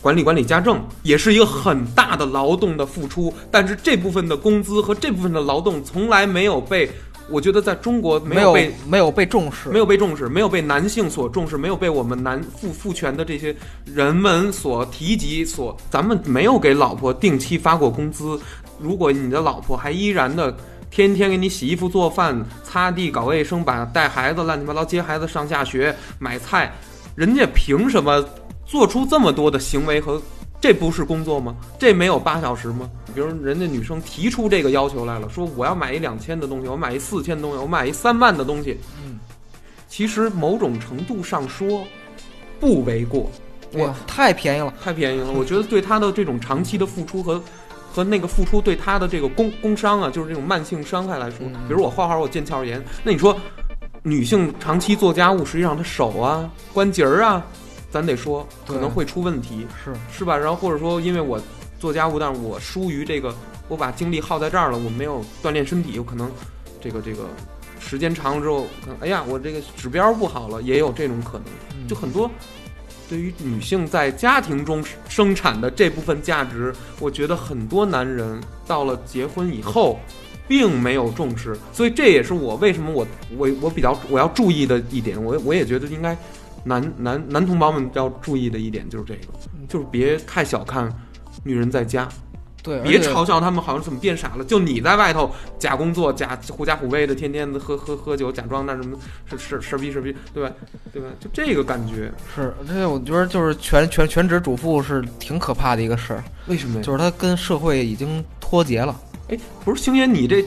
[SPEAKER 1] 管理管理家政也是一个很大的劳动的付出，但是这部分的工资和这部分的劳动从来没有被，我觉得在中国没
[SPEAKER 2] 没
[SPEAKER 1] 有被
[SPEAKER 2] 没有被重视，
[SPEAKER 1] 没有被重视，没有被男性所重视，没有被我们男父父权的这些人们所提及，所咱们没有给老婆定期发过工资。如果你的老婆还依然的天天给你洗衣服、做饭、擦地、搞卫生，把带孩子乱七八糟接孩子上下学、买菜，人家凭什么做出这么多的行为和？这不是工作吗？这没有八小时吗？比如人家女生提出这个要求来了，说我要买一两千的东西，我买一四千的东西，我买一三万的东西，
[SPEAKER 2] 嗯，
[SPEAKER 1] 其实某种程度上说，不为过，
[SPEAKER 2] 哇，太便宜了，
[SPEAKER 1] 太便宜了。我觉得对他的这种长期的付出和和那个付出对他的这个工工伤啊，就是这种慢性伤害来说，
[SPEAKER 2] 嗯
[SPEAKER 1] 比如我画画我腱鞘炎，那你说女性长期做家务，实际上她手啊、关节儿啊，咱得说可能会出问题，
[SPEAKER 2] 是
[SPEAKER 1] 是吧？然后或者说因为我做家务，但是我疏于这个，我把精力耗在这儿了，我没有锻炼身体，有可能这个这个时间长了之后，可能哎呀，我这个指标不好了，也有这种可能。
[SPEAKER 2] 嗯
[SPEAKER 1] 就很多对于女性在家庭中生产的这部分价值，我觉得很多男人到了结婚以后，并没有重视，所以这也是我为什么我我我比较我要注意的一点，我我也觉得应该男男男同胞们要注意的一点就是这个，就是别太小看女人在家，
[SPEAKER 2] 对，
[SPEAKER 1] 别嘲笑他们好像怎么变傻了，就你在外头假工作、假狐假虎威的，天天的喝喝喝酒，假装那什么是是事儿逼是逼，对吧？对吧？就这个感觉，
[SPEAKER 2] 是，这我觉得就是全全全职主妇是挺可怕的一个事儿，
[SPEAKER 1] 为什么呀？
[SPEAKER 2] 就是他跟社会已经脱节了。
[SPEAKER 1] 哎，不是星爷，你这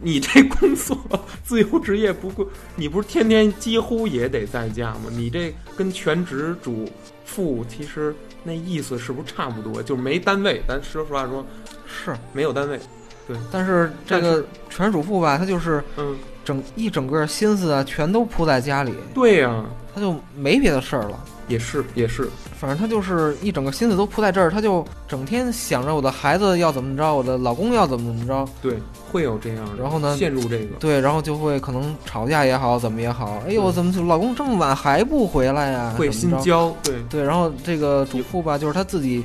[SPEAKER 1] 你这工作自由职业，不过你不是天天几乎也得在家吗？你这跟全职主妇其实那意思是不是差不多？就是没单位，咱说实话说
[SPEAKER 2] 是，
[SPEAKER 1] 没有单位，对
[SPEAKER 2] 但是这个全职主妇吧，她就是
[SPEAKER 1] 嗯，
[SPEAKER 2] 整一整个心思啊，全都扑在家里，
[SPEAKER 1] 对呀、
[SPEAKER 2] 她就没别的事儿了。
[SPEAKER 1] 也是也是，
[SPEAKER 2] 反正他就是一整个心思都扑在这儿，他就整天想着我的孩子要怎么着，我的老公要怎么怎么着，
[SPEAKER 1] 对，会有这样的，
[SPEAKER 2] 然后呢
[SPEAKER 1] 陷入这个，
[SPEAKER 2] 对，然后就会可能吵架也好，怎么也好，哎呦，
[SPEAKER 1] 嗯
[SPEAKER 2] 怎么就老公这么晚还不回来呀？
[SPEAKER 1] 会心焦，对，
[SPEAKER 2] 对，然后这个主妇吧，就是她自己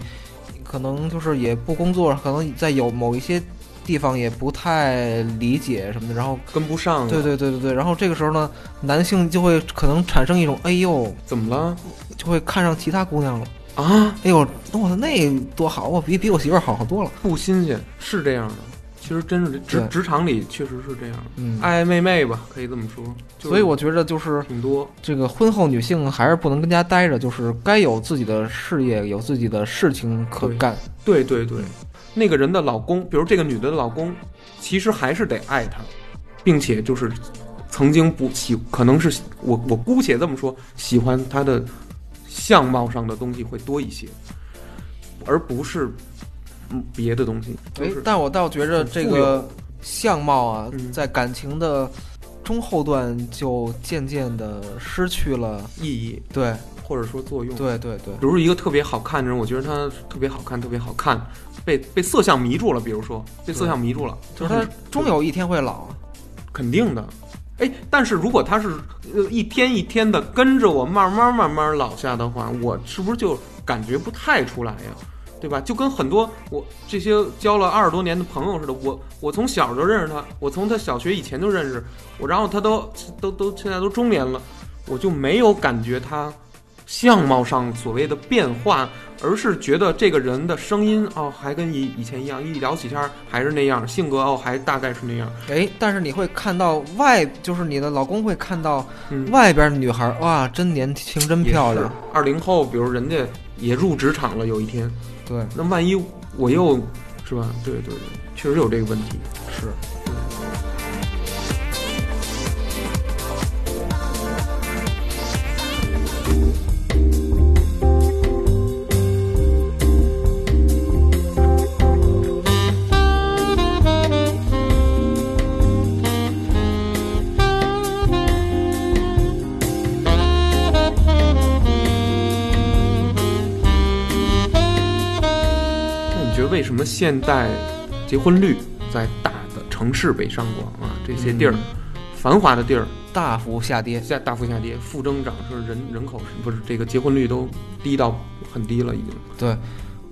[SPEAKER 2] 可能就是也不工作，可能在有某一些地方也不太理解什么的，然后
[SPEAKER 1] 跟不上。
[SPEAKER 2] 对对对对对，然后这个时候呢，男性就会可能产生一种哎呦，
[SPEAKER 1] 怎么了
[SPEAKER 2] 就会看上其他姑娘了。
[SPEAKER 1] 啊？
[SPEAKER 2] 哎呦，我操，那多好，我比比我媳妇儿好好多了。
[SPEAKER 1] 不新鲜，是这样的。其实真是职职场里确实是这样，
[SPEAKER 2] 嗯，
[SPEAKER 1] 爱爱妹妹吧，可以这么说。就是
[SPEAKER 2] 所以我觉得就是
[SPEAKER 1] 挺多，
[SPEAKER 2] 这个婚后女性还是不能跟家待着，就是该有自己的事业，有自己的事情可干。
[SPEAKER 1] 对对对，那个人的老公，比如这个女的的老公，其实还是得爱她，并且就是曾经不喜，可能是我我姑且这么说，喜欢她的相貌上的东西会多一些，而不是嗯别的东西。就是，
[SPEAKER 2] 哎但我倒觉着这个相貌啊，
[SPEAKER 1] 嗯
[SPEAKER 2] 在感情的中后段就渐渐的失去了。
[SPEAKER 1] 意义
[SPEAKER 2] 对
[SPEAKER 1] 或者说作用。
[SPEAKER 2] 对对对，
[SPEAKER 1] 比如一个特别好看的人，我觉得他特别好看，特别好看，被被色相迷住了。比如说被色相迷住了，
[SPEAKER 2] 就是他终有一天会老啊。
[SPEAKER 1] 肯定的。哎，但是如果他是呃一天一天的跟着我慢慢慢慢老下的话，我是不是就感觉不太出来呀？对吧？就跟很多我这些交了二十多年的朋友似的，我我从小就认识他，我从他小学以前就认识我，然后他都都都现在都中年了，我就没有感觉他相貌上所谓的变化，而是觉得这个人的声音哦还跟以以前一样，一聊起天儿还是那样，性格哦还大概是那样。
[SPEAKER 2] 哎，但是你会看到外，就是你的老公会看到
[SPEAKER 1] 嗯，
[SPEAKER 2] 外边的女孩，哇，真年轻，真漂亮。。
[SPEAKER 1] 二零后，比如人家也入职场了，有一天，
[SPEAKER 2] 对，
[SPEAKER 1] 那万一我又是吧？对对对，确实有这个问题。
[SPEAKER 2] 是。
[SPEAKER 1] 为什么现代结婚率在大的城市北上广啊这些地儿、
[SPEAKER 2] 嗯。
[SPEAKER 1] 繁华的地儿
[SPEAKER 2] 大幅下跌。
[SPEAKER 1] 下大幅下跌，负增长是人人口是不是这个结婚率都低到很低了已经？
[SPEAKER 2] 对，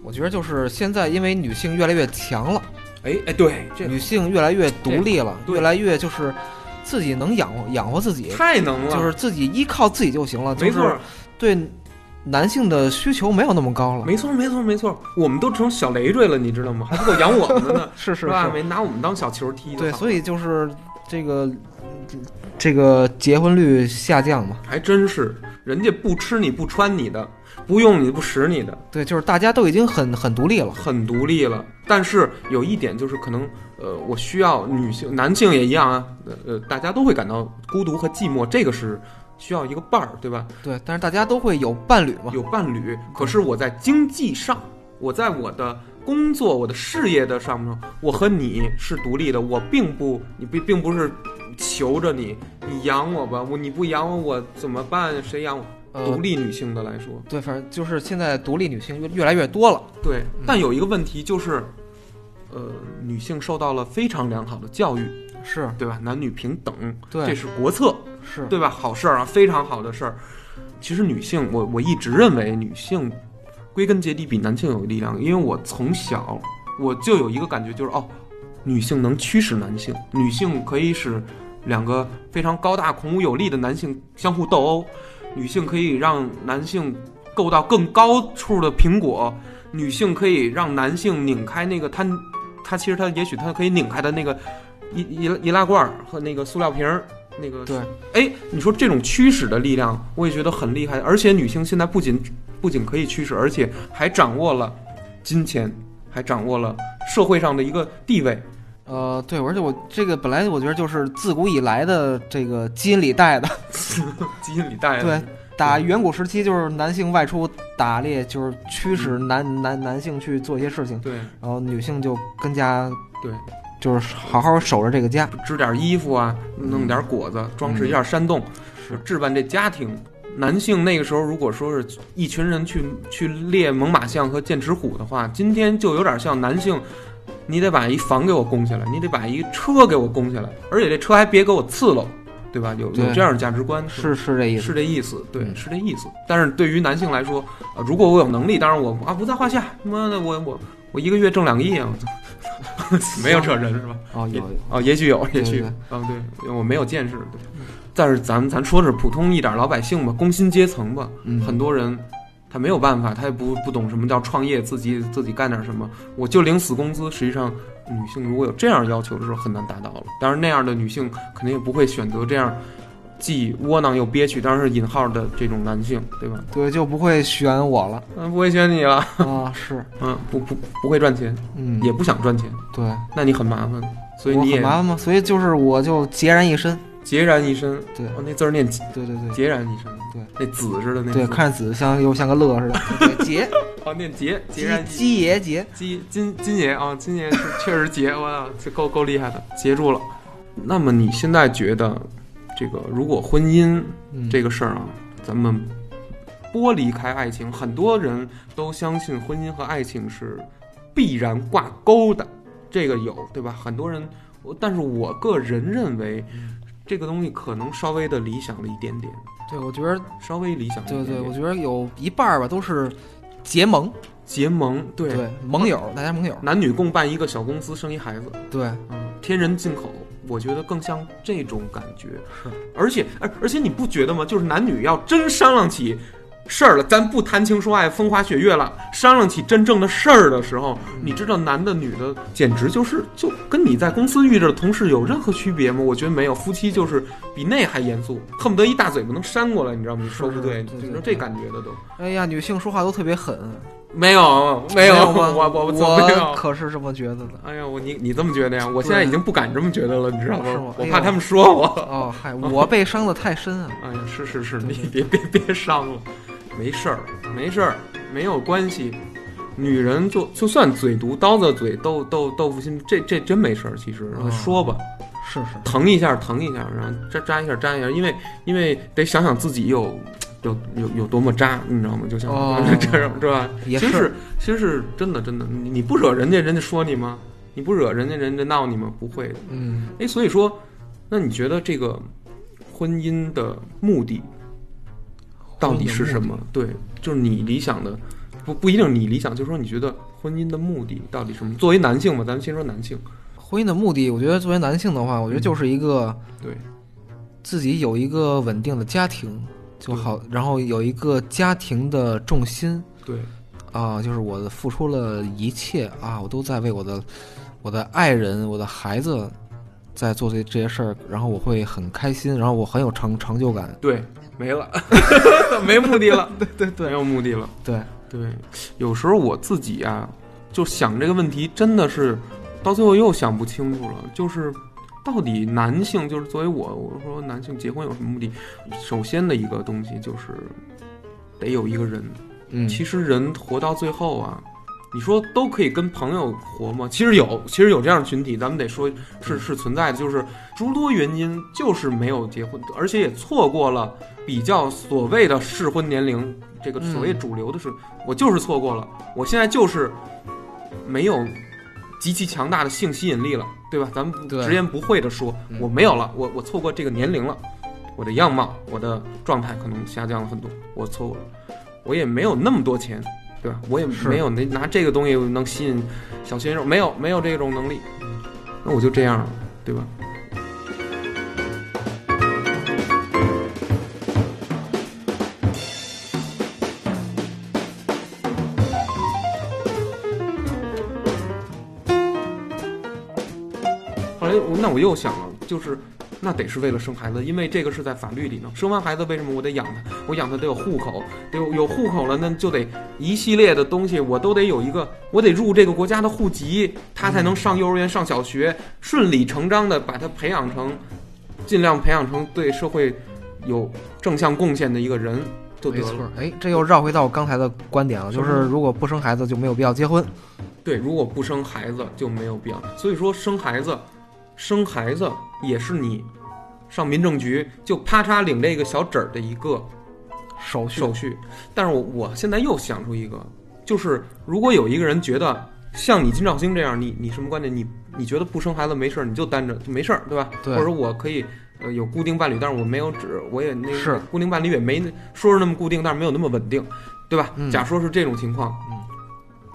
[SPEAKER 2] 我觉得就是现在，因为女性越来越强了，
[SPEAKER 1] 哎哎，对，这
[SPEAKER 2] 女性越来越独立了，越来越就是自己能养活养活自己，
[SPEAKER 1] 太能了，
[SPEAKER 2] 就是自己依靠自己就行了，
[SPEAKER 1] 没错
[SPEAKER 2] 是对男性的需求没有那么高了。
[SPEAKER 1] 没错没错没错，我们都成小累赘了，你知道吗？还不够养我们呢，
[SPEAKER 2] 是是
[SPEAKER 1] 吧？
[SPEAKER 2] 是，
[SPEAKER 1] 没拿我们当小球踢，
[SPEAKER 2] 对，所以就是这个这个结婚率下降嘛，
[SPEAKER 1] 还真是，人家不吃你不穿你的，不用你不使你的，
[SPEAKER 2] 对，就是大家都已经很很独立了。
[SPEAKER 1] 很独立了。但是有一点就是，可能呃，我需要女性、男性也一样啊，呃呃，大家都会感到孤独和寂寞，这个是需要一个伴儿，对吧？
[SPEAKER 2] 对，但是大家都会有伴侣嘛。
[SPEAKER 1] 有伴侣，可是我在经济上，我在我的工作、我的事业的上面，我和你是独立的，我并不，你并并不是求着你，你养我吧，我你不养我，我怎么办？谁养我？
[SPEAKER 2] 呃
[SPEAKER 1] 独，立女性的来说，
[SPEAKER 2] 对，反正就是现在独立女性越越来越多了。
[SPEAKER 1] 对，但有一个问题就是，呃，女性受到了非常良好的教育，
[SPEAKER 2] 是，
[SPEAKER 1] 对吧？男女平等，
[SPEAKER 2] 对
[SPEAKER 1] 这是国策，
[SPEAKER 2] 是，
[SPEAKER 1] 对吧？好事儿啊，非常好的事儿。其实女性，我我一直认为女性归根结底比男性有力量，因为我从小我就有一个感觉，就是哦，女性能驱使男性，女性可以使两个非常高大孔武有力的男性相互斗殴，女性可以让男性够到更高处的苹果，女性可以让男性拧开那个他他其实他也许他可以拧开的那个易易易拉罐儿和那个塑料瓶儿。那个
[SPEAKER 2] 对，
[SPEAKER 1] 哎，你说这种驱使的力量，我也觉得很厉害。而且女性现在不仅不仅可以驱使，而且还掌握了金钱，还掌握了社会上的一个地位。
[SPEAKER 2] 呃，对，而且我这个本来我觉得就是自古以来的这个基因里带的，
[SPEAKER 1] 基因里带的。
[SPEAKER 2] 对，打远古时期就是男性外出打猎，就是驱使男男男性去做一些事情，
[SPEAKER 1] 对
[SPEAKER 2] 然后女性就跟家
[SPEAKER 1] 对，
[SPEAKER 2] 就是好好守着这个家。
[SPEAKER 1] 织点衣服啊，弄点果子，装饰一下山洞，
[SPEAKER 2] 是
[SPEAKER 1] 置办这家庭。男性那个时候，如果说是一群人去去猎猛犸象和剑齿虎的话，今天就有点像男性，你得把一房给我攻下来，你得把一车给我攻下来，而且这车还别给我刺喽，对吧？有有这样的价值观，
[SPEAKER 2] 是是这意思，
[SPEAKER 1] 是这意思，对，
[SPEAKER 2] 嗯
[SPEAKER 1] 是这意思。但是对于男性来说，啊，如果我有能力，当然我啊不在话下。他妈的，我我我一个月挣两个亿啊！我操 没有这人是吧？
[SPEAKER 2] 哦，有
[SPEAKER 1] 哦，也许有，也许
[SPEAKER 2] 嗯对
[SPEAKER 1] 哦，对，我没有见识，对。但是咱咱说是普通一点老百姓吧，工薪阶层吧，
[SPEAKER 2] 嗯
[SPEAKER 1] 很多人他没有办法，他也不不懂什么叫创业，自己自己干点什么，我就领死工资。实际上，女性如果有这样要求的时候，很难达到了。当然，那样的女性肯定也不会选择这样既窝囊又憋屈，当然是引号的这种男性，对吧？
[SPEAKER 2] 对，就不会选我了
[SPEAKER 1] 嗯，不会选你了，
[SPEAKER 2] 啊，是，
[SPEAKER 1] 嗯，不不不会赚钱，
[SPEAKER 2] 嗯，
[SPEAKER 1] 也不想赚钱，
[SPEAKER 2] 对，
[SPEAKER 1] 那你很麻烦，所以你也
[SPEAKER 2] 很麻烦吗？所以就是我就孑然一身，
[SPEAKER 1] 孑然一身。
[SPEAKER 2] 对
[SPEAKER 1] 哦，那字儿念
[SPEAKER 2] 对对对
[SPEAKER 1] 孑然一身，
[SPEAKER 2] 对，
[SPEAKER 1] 那子似的那
[SPEAKER 2] 对，看着子像又像个乐似的，对，孑，
[SPEAKER 1] 哦，念孑，孑然
[SPEAKER 2] 鸡鸡爷孑，
[SPEAKER 1] 鸡金金爷啊，金爷是确实孑，我操，这够够厉害的，截住了。那么你现在觉得，这个如果婚姻
[SPEAKER 2] 嗯，
[SPEAKER 1] 这个事儿啊，咱们剥离开爱情，很多人都相信婚姻和爱情是必然挂钩的，这个有对吧？很多人，我但是我个人认为，这个东西可能稍微的理想了一点点，
[SPEAKER 2] 对，我觉得，
[SPEAKER 1] 稍微理想
[SPEAKER 2] 对对，我觉得有一半儿吧都是结盟，
[SPEAKER 1] 结盟，对，
[SPEAKER 2] 对，盟友，大家盟友，
[SPEAKER 1] 男女共办一个小公司，生一孩子。
[SPEAKER 2] 对，
[SPEAKER 1] 嗯，天人进口，我觉得更像这种感觉。
[SPEAKER 2] 是，
[SPEAKER 1] 而且，而而且你不觉得吗？就是男女要真商量起事儿了，咱不谈情说爱、风花雪月了，商量起真正的事儿的时候，
[SPEAKER 2] 嗯
[SPEAKER 1] 你知道男的女的简直就是就跟你在公司遇着的同事有任何区别吗？我觉得没有，夫妻就是比那还严肃，恨不得一大嘴巴能扇过来，你知道吗？你说不对，
[SPEAKER 2] 是对对
[SPEAKER 1] 就是这感觉的都
[SPEAKER 2] 哎呀，女性说话都特别狠，
[SPEAKER 1] 没有没
[SPEAKER 2] 有吗？
[SPEAKER 1] 我我
[SPEAKER 2] 我。可是这么觉得的。
[SPEAKER 1] 哎呀，我你你这么觉得呀？我现在已经不敢这么觉得了，你知道
[SPEAKER 2] 吗
[SPEAKER 1] 吗？我怕他们说我。
[SPEAKER 2] 哦，嗨，我被伤的太深啊。
[SPEAKER 1] 哎呀，是是是，你别别别伤了，没事儿，没事儿，没有关系。女人就就算嘴毒、刀子嘴、豆豆豆腐心，这这真没事儿。其实
[SPEAKER 2] 哦
[SPEAKER 1] 说吧，
[SPEAKER 2] 是是，
[SPEAKER 1] 疼一下疼一下，然后扎扎一下扎一下，因为因为得想想自己有有有有多么渣，你知道吗？就像、
[SPEAKER 2] 哦
[SPEAKER 1] 这样是吧？
[SPEAKER 2] 也是
[SPEAKER 1] 其实是其实是真的真的，你你不惹人家，人家说你吗？你不惹人家，人家闹你吗？不会的。
[SPEAKER 2] 嗯，
[SPEAKER 1] 哎，所以说，那你觉得这个婚姻的目的到底是什么？对，就是你理想的，不不一定你理想，就是说你觉得婚姻的目的到底是什么？作为男性嘛，咱们先说男性，
[SPEAKER 2] 婚姻的目的，我觉得作为男性的话，我觉得就是一个
[SPEAKER 1] 对
[SPEAKER 2] 自己有一个稳定的家庭就好，然后有一个家庭的重心
[SPEAKER 1] 对。
[SPEAKER 2] 啊，就是我付出了一切啊，我都在为我的我的爱人、我的孩子在做这这些事儿，然后我会很开心，然后我很有成成就感。
[SPEAKER 1] 对，没了，没目的了，
[SPEAKER 2] 对对。
[SPEAKER 1] 没有目的了。
[SPEAKER 2] 对，
[SPEAKER 1] 对，有时候我自己啊，就想这个问题，真的是到最后又想不清楚了。就是到底男性，就是作为我，我说男性结婚有什么目的？首先的一个东西就是得有一个人。
[SPEAKER 2] 嗯，
[SPEAKER 1] 其实人活到最后啊，你说都可以跟朋友活吗？其实有，其实有这样的群体，咱们得说是是存在的，就是诸多原因，就是没有结婚，而且也错过了比较所谓的适婚年龄，这个所谓
[SPEAKER 2] 嗯
[SPEAKER 1] 主流的是，我就是错过了，我现在就是没有极其强大的性吸引力了，对吧？咱们直言不讳的说，
[SPEAKER 2] 嗯
[SPEAKER 1] 我没有了，我我错过这个年龄了，我的样貌、我的状态可能下降了很多，我错过了，我也没有那么多钱，对吧？我也没有那拿这个东西能吸引小鲜肉，没有没有这种能力，那我就这样了，对吧？我又想了，就是那得是为了生孩子，因为这个是在法律里呢。生完孩子为什么我得养他？我养他得有户口，得有有户口了，那就得一系列的东西，我都得有一个，我得入这个国家的户籍，他才能上幼儿园、上小学，顺理成章的把他培养成，尽量培养成对社会有正向贡献的一个人就得
[SPEAKER 2] 没错
[SPEAKER 1] 了。。
[SPEAKER 2] 哎，这又绕回到我刚才的观点了，就是如果不生孩子就没有必要结婚。
[SPEAKER 1] 对，如果不生孩子就没有必要。所以说生孩子，生孩子也是你上民政局就啪嚓领这个小纸儿的一个
[SPEAKER 2] 手续
[SPEAKER 1] 手续。但是我我现在又想出一个，就是如果有一个人觉得像你金兆星这样，你你什么观点？你你觉得不生孩子没事儿，你就单着就没事儿，对吧？
[SPEAKER 2] 对
[SPEAKER 1] 或者我可以。呃，有固定伴侣，但是我没有纸，我也那个
[SPEAKER 2] 是
[SPEAKER 1] 固定伴侣也没说是那么固定，但是没有那么稳定，对吧？
[SPEAKER 2] 嗯
[SPEAKER 1] 假说是这种情况，
[SPEAKER 2] 嗯，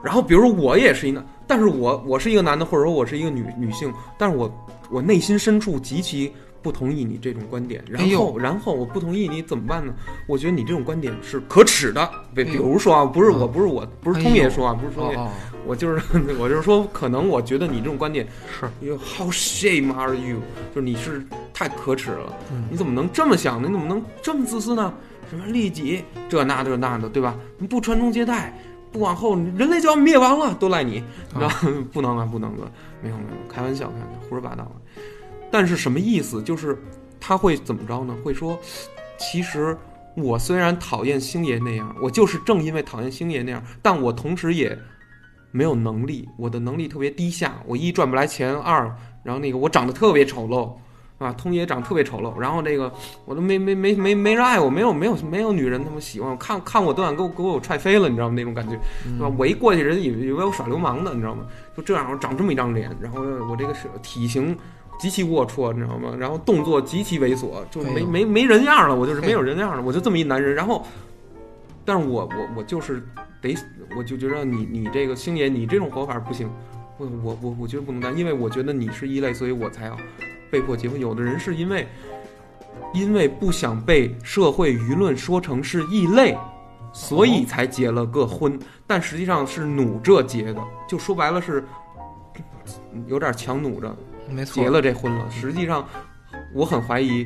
[SPEAKER 1] 然后比如说我也是一个，但是我我是一个男的，或者说我是一个女女性，但是我我内心深处极其不同意你这种观点，然后、
[SPEAKER 2] 哎
[SPEAKER 1] 然后我不同意你怎么办呢？我觉得你这种观点是可耻的。比比如说啊，不是我
[SPEAKER 2] 嗯
[SPEAKER 1] 不是我不是通爷说啊，不是通爷，
[SPEAKER 2] 哦，
[SPEAKER 1] 我就是 我就是说，可能我觉得你这种观点
[SPEAKER 2] 是
[SPEAKER 1] ，You how shame are you？就是你是太可耻了，
[SPEAKER 2] 嗯
[SPEAKER 1] 你怎么能这么想呢？你怎么能这么自私呢？什么利己这那这那的，对吧？你不传宗接代，不往后，人类就要灭亡了，都赖你，
[SPEAKER 2] 啊
[SPEAKER 1] 然后 不能啊，不能了，没有没有，开玩笑，开玩笑，胡说八道。但是什么意思？就是他会怎么着呢？会说，其实我虽然讨厌星爷那样，我就是正因为讨厌星爷那样，但我同时也没有能力，我的能力特别低下，我一赚不来钱，二然后那个我长得特别丑陋。啊，通爷长得特别丑陋，然后这个我都没没没没没人爱我，没有没有没有女人他妈喜欢我，看看我都想给我给我踹飞了，你知道吗？那种感觉，对吧？我一过去，人以为以为我耍流氓的，你知道吗？就这样，我长这么一张脸，然后我这个是体型极其龌龊，你知道吗？然后动作极其猥琐，就没、没没人样了，我就是没有人样了，我就这么一男人。然后，但是我我我就是得，我就觉得你你这个星爷，你这种活法不行，我我我我觉得不能干，因为我觉得你是异类，所以我才要被迫结婚。有的人是因为因为不想被社会舆论说成是异类，所以才结了个婚，但实际上是努着结的，就说白了是有点强努着
[SPEAKER 2] 没错，
[SPEAKER 1] 结了这婚了。实际上，我很怀疑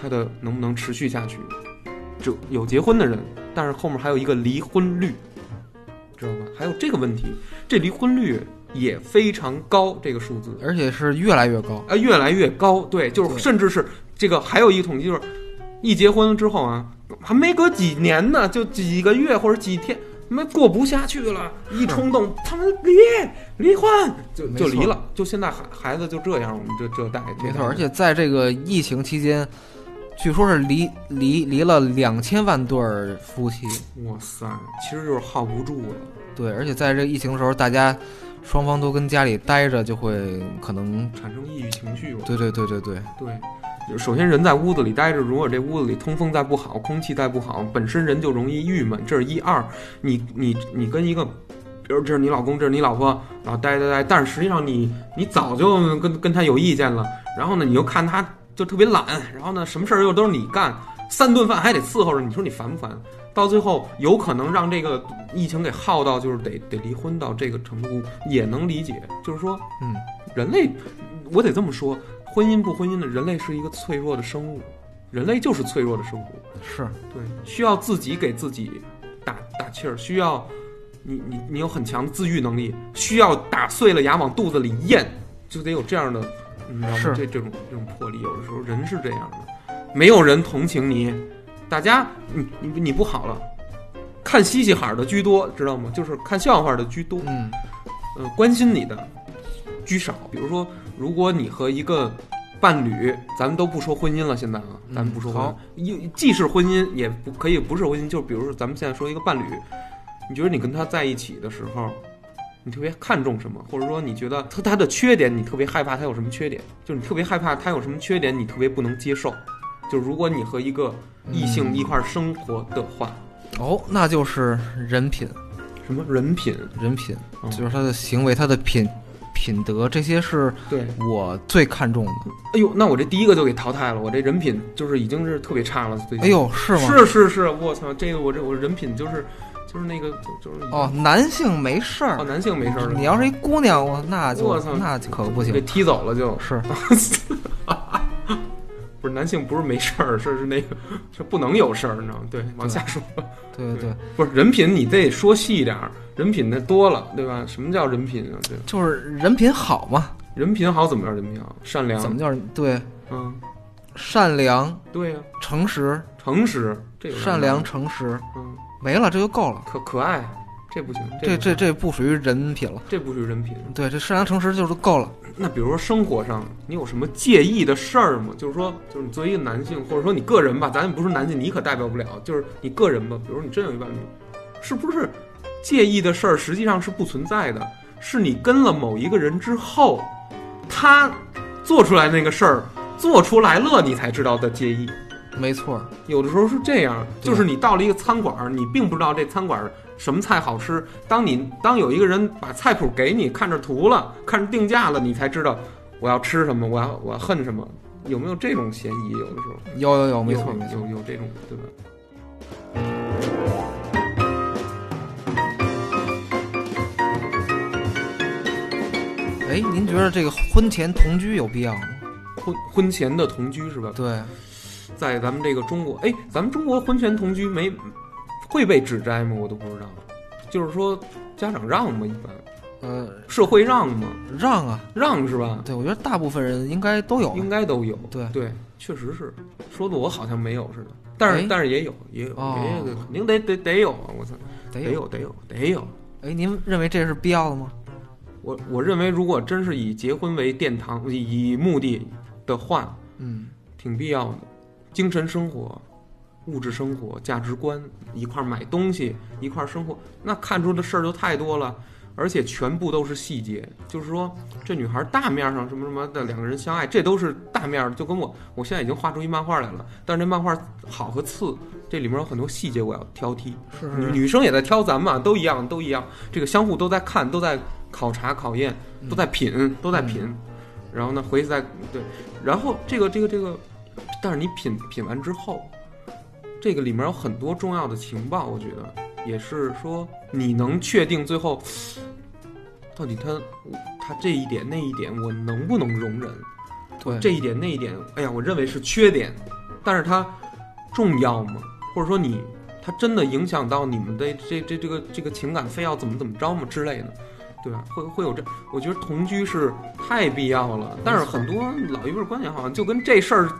[SPEAKER 1] 他的能不能持续下去。就有结婚的人，但是后面还有一个离婚率，知道吧？还有这个问题，这离婚率也非常高，这个数字
[SPEAKER 2] 而且是越来越高。
[SPEAKER 1] 啊越来越高。对，就是甚至是这个还有一个统计，就是一结婚之后啊，还没隔几年呢，就几个月或者几天。没过不下去了，一冲动，他们离离婚就就离了，就现在孩孩子就这样，我们这这代
[SPEAKER 2] 没错，而且在这个疫情期间，据说是离离离了两千万对儿夫妻。
[SPEAKER 1] 哇塞，其实就是耗不住了。
[SPEAKER 2] 对，而且在这疫情的时候，大家双方都跟家里待着，就会可能，
[SPEAKER 1] 产生抑郁情绪。
[SPEAKER 2] 对对对对对，
[SPEAKER 1] 对，就首先人在屋子里待着，如果这屋子里通风再不好，空气再不好，本身人就容易郁闷，这是一二。你你你跟一个，比如这是你老公，这是你老婆，然后待待待，但是实际上你你早就跟跟他有意见了，然后呢你又看他就特别懒，然后呢什么事儿又都是你干，三顿饭还得伺候着，你说你烦不烦？到最后有可能让这个疫情给耗到，就是得得离婚到这个程度，也能理解。就是说，
[SPEAKER 2] 嗯，
[SPEAKER 1] 人类，我得这么说，婚姻不婚姻的人类是一个脆弱的生物，人类就是脆弱的生物，
[SPEAKER 2] 是
[SPEAKER 1] 对，需要自己给自己打打气儿，需要你你你有很强的自愈能力，需要打碎了牙往肚子里咽，就得有这样的，你知道吗？
[SPEAKER 2] 是
[SPEAKER 1] 这这种这种魄力，有的时候人是这样的，没有人同情你，大家你你你不好了。看嘻嘻哈儿的居多，知道吗？就是看笑话的居多。
[SPEAKER 2] 嗯
[SPEAKER 1] 呃，关心你的居少。比如说，如果你和一个伴侣，咱们都不说婚姻了，现在啊，咱们不说婚姻
[SPEAKER 2] 好，
[SPEAKER 1] 一既是婚姻，也不可以不是婚姻。就比如说，咱们现在说一个伴侣，你觉得你跟他在一起的时候，你特别看重什么？或者说，你觉得他他的缺点，你特别害怕他有什么缺点？就是你特别害怕他有什么缺点，你特别不能接受。就如果你和一个异性
[SPEAKER 2] 嗯
[SPEAKER 1] 一块儿生活的话，
[SPEAKER 2] 哦，那就是人品，
[SPEAKER 1] 什么人品？
[SPEAKER 2] 人品
[SPEAKER 1] 嗯
[SPEAKER 2] 就是他的行为，他的品品德，这些是
[SPEAKER 1] 对，
[SPEAKER 2] 我最看重的。
[SPEAKER 1] 哎呦，那我这第一个就给淘汰了，我这人品就是已经是特别差了。最近
[SPEAKER 2] 哎，呦，是吗？
[SPEAKER 1] 是是是，我操，这个我这我人品就是就是那个就就是
[SPEAKER 2] 哦，男性没事
[SPEAKER 1] 哦，
[SPEAKER 2] 儿，
[SPEAKER 1] 男性没事儿了，
[SPEAKER 2] 你要是一姑娘，我那就
[SPEAKER 1] 我操
[SPEAKER 2] 那可不
[SPEAKER 1] 给
[SPEAKER 2] 行。
[SPEAKER 1] 踢走了就，
[SPEAKER 2] 是，
[SPEAKER 1] 不是男性不是没事儿，是是那个是不能有事儿，你知道吗？对，往下说，
[SPEAKER 2] 对对对，
[SPEAKER 1] 不是人品你得说细一点儿，人品那多了，对吧？什么叫人品啊？对，
[SPEAKER 2] 就是人品好嘛？
[SPEAKER 1] 人品好怎么叫人品好？善良，
[SPEAKER 2] 怎么叫对？
[SPEAKER 1] 嗯，
[SPEAKER 2] 善良、
[SPEAKER 1] 对呀、
[SPEAKER 2] 诚实、
[SPEAKER 1] 诚实，这个
[SPEAKER 2] 善良、诚实，
[SPEAKER 1] 嗯，
[SPEAKER 2] 没了这就够了。
[SPEAKER 1] 可可爱，这不行，
[SPEAKER 2] 这这这不属于人品了。
[SPEAKER 1] 这不属于人品。
[SPEAKER 2] 对，这善良诚实就是够了。
[SPEAKER 1] 那比如说生活上，你有什么介意的事儿吗？就是说，就是你作为一个男性，或者说你个人吧，咱也不是男性，你可代表不了。就是你个人吧，比如说你真有一伴侣，是不是介意的事儿实际上是不存在的？是你跟了某一个人之后，他做出来那个事儿做出来了，你才知道的介意。
[SPEAKER 2] 没错，
[SPEAKER 1] 有的时候是这样，就是你到了一个餐馆儿，你并不知道这餐馆儿什么菜好吃。当你当有一个人把菜谱给你，看着图了，看着定价了，你才知道我要吃什么，我要我要恨什么。有没有这种嫌疑？有的时候
[SPEAKER 2] 有有有，没错
[SPEAKER 1] 有
[SPEAKER 2] 没错。
[SPEAKER 1] 有有这种，对吧？
[SPEAKER 2] 哎，您觉得这个婚前同居有必要吗？
[SPEAKER 1] 婚婚前的同居是吧？
[SPEAKER 2] 对，
[SPEAKER 1] 在咱们这个中国，哎，咱们中国婚前同居没会被指摘吗？我都不知道。就是说，家长让吗？一般
[SPEAKER 2] 呃，
[SPEAKER 1] 社会让吗？
[SPEAKER 2] 让啊，
[SPEAKER 1] 让是吧？
[SPEAKER 2] 对我觉得大部分人应该都有。
[SPEAKER 1] 应该都有。
[SPEAKER 2] 对
[SPEAKER 1] 对，确实是，说的我好像没有似的，但是、
[SPEAKER 2] 哎
[SPEAKER 1] 但是也有也有、
[SPEAKER 2] 哦
[SPEAKER 1] 也有，肯定得得得有啊！我操，
[SPEAKER 2] 得
[SPEAKER 1] 得有得有得有。
[SPEAKER 2] 哎，您认为这是必要的吗？
[SPEAKER 1] 我我认为，如果真是以结婚为殿堂以以目的的话，
[SPEAKER 2] 嗯，
[SPEAKER 1] 挺必要的。精神生活、物质生活、价值观一块儿买东西，一块儿生活，那看出的事儿就太多了，而且全部都是细节。就是说，这女孩大面上什么什么的两个人相爱，这都是大面儿，就跟我我现在已经画出一漫画来了。但是这漫画好和次，这里面有很多细节我要挑剔。女
[SPEAKER 2] 是是
[SPEAKER 1] 女生也在挑咱们啊，都一样，都一样。这个相互都在看，都在考察、考验，都在品，都在品。然后呢，回去再对，然后这个这个这个，但是你品品完之后，这个里面有很多重要的情报，我觉得也是说你能确定最后到底他他这一点那一点我能不能容忍，
[SPEAKER 2] 对
[SPEAKER 1] 这一点那一点，哎呀，我认为是缺点，但是它重要吗？或者说你它真的影响到你们的这这这个这个情感，非要怎么怎么着吗之类的，对吧？会会有这，我觉得同居是太必要了。但是很多老一辈儿观点好像就跟这事儿